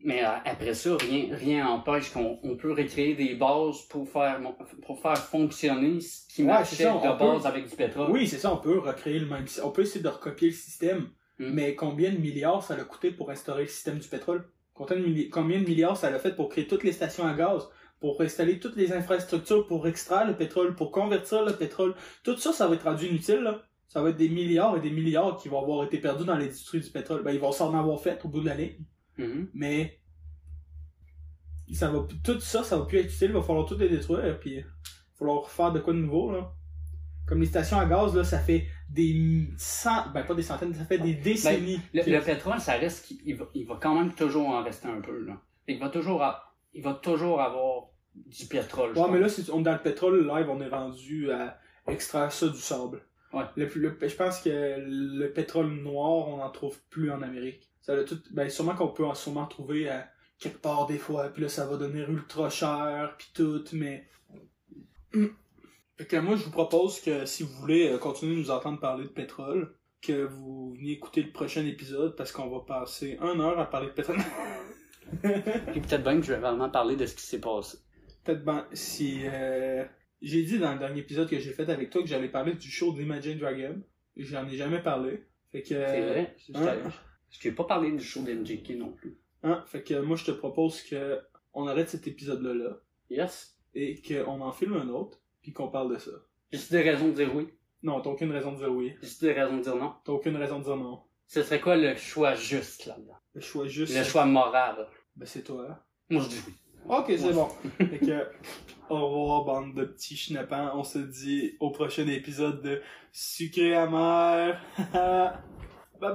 Mais euh, après ça, rien rien empêche qu'on on peut recréer des bases pour faire pour faire fonctionner ce qui Ouais, marchait ça, de base peut- avec du pétrole. Oui, c'est ça, on peut recréer le même, on peut essayer de recopier le système, Mm. mais combien de milliards ça a coûté pour instaurer le système du pétrole? Combien de, milliards ça a fait pour créer toutes les stations à gaz, pour installer toutes les infrastructures pour extraire le pétrole, pour convertir le pétrole? Tout ça, ça va être rendu inutile, là. Ça va être des milliards et des milliards qui vont avoir été perdus dans l'industrie du pétrole. Ben, ils vont s'en avoir fait au bout de Mhm. mais ça va, tout ça, ça va plus être utile, il va falloir tout les détruire, puis il va falloir faire de quoi de nouveau, là. Comme les stations à gaz, là, ça fait des cent, ben pas des centaines, ça fait des décennies. Le, que- le pétrole, ça reste qu'il va, il va quand même toujours en rester un peu là. Il va toujours il va toujours avoir du pétrole. Ouais, mais là, c'est, on, dans le pétrole, live, on est rendu à extraire ça du sable. Ouais. Le- je pense que le pétrole noir, on n'en trouve plus en Amérique. Ça a tout, ben, sûrement qu'on peut en sûrement trouver à quelque part des fois, puis là, ça va devenir ultra cher, puis tout, mais... Hmm. Fait que moi, je vous propose que si vous voulez euh, continuer de nous entendre parler de pétrole, que vous veniez écouter le prochain épisode, parce qu'on va passer une heure à parler de pétrole. [LAUGHS] Puis peut-être bien que je vais vraiment parler de ce qui s'est passé. Peut-être ben, si euh, j'ai dit dans le dernier épisode que j'ai fait avec toi que j'allais parler du show d'Imagine Dragon. J'en ai jamais parlé. Fait que C'est vrai. Hein? Je t'ai pas parlé du show d'MJK non plus. hein, fait que moi je te propose que on arrête cet épisode là là Yes. et qu'on en filme un autre puis qu'on parle de ça. J'ai-tu des raisons de dire oui? Non, t'as aucune raison de dire oui. J'ai-tu des raisons de dire non? T'as aucune raison de dire non. Ce serait quoi le choix juste là-dedans? Le choix juste. Le choix moral. Ben c'est toi. Moi je dis oui. Ok, c'est bon. [LAUGHS] fait que au revoir bande de petits schnappants. On se dit au prochain épisode de Sucré amer. [LAUGHS] bye bye.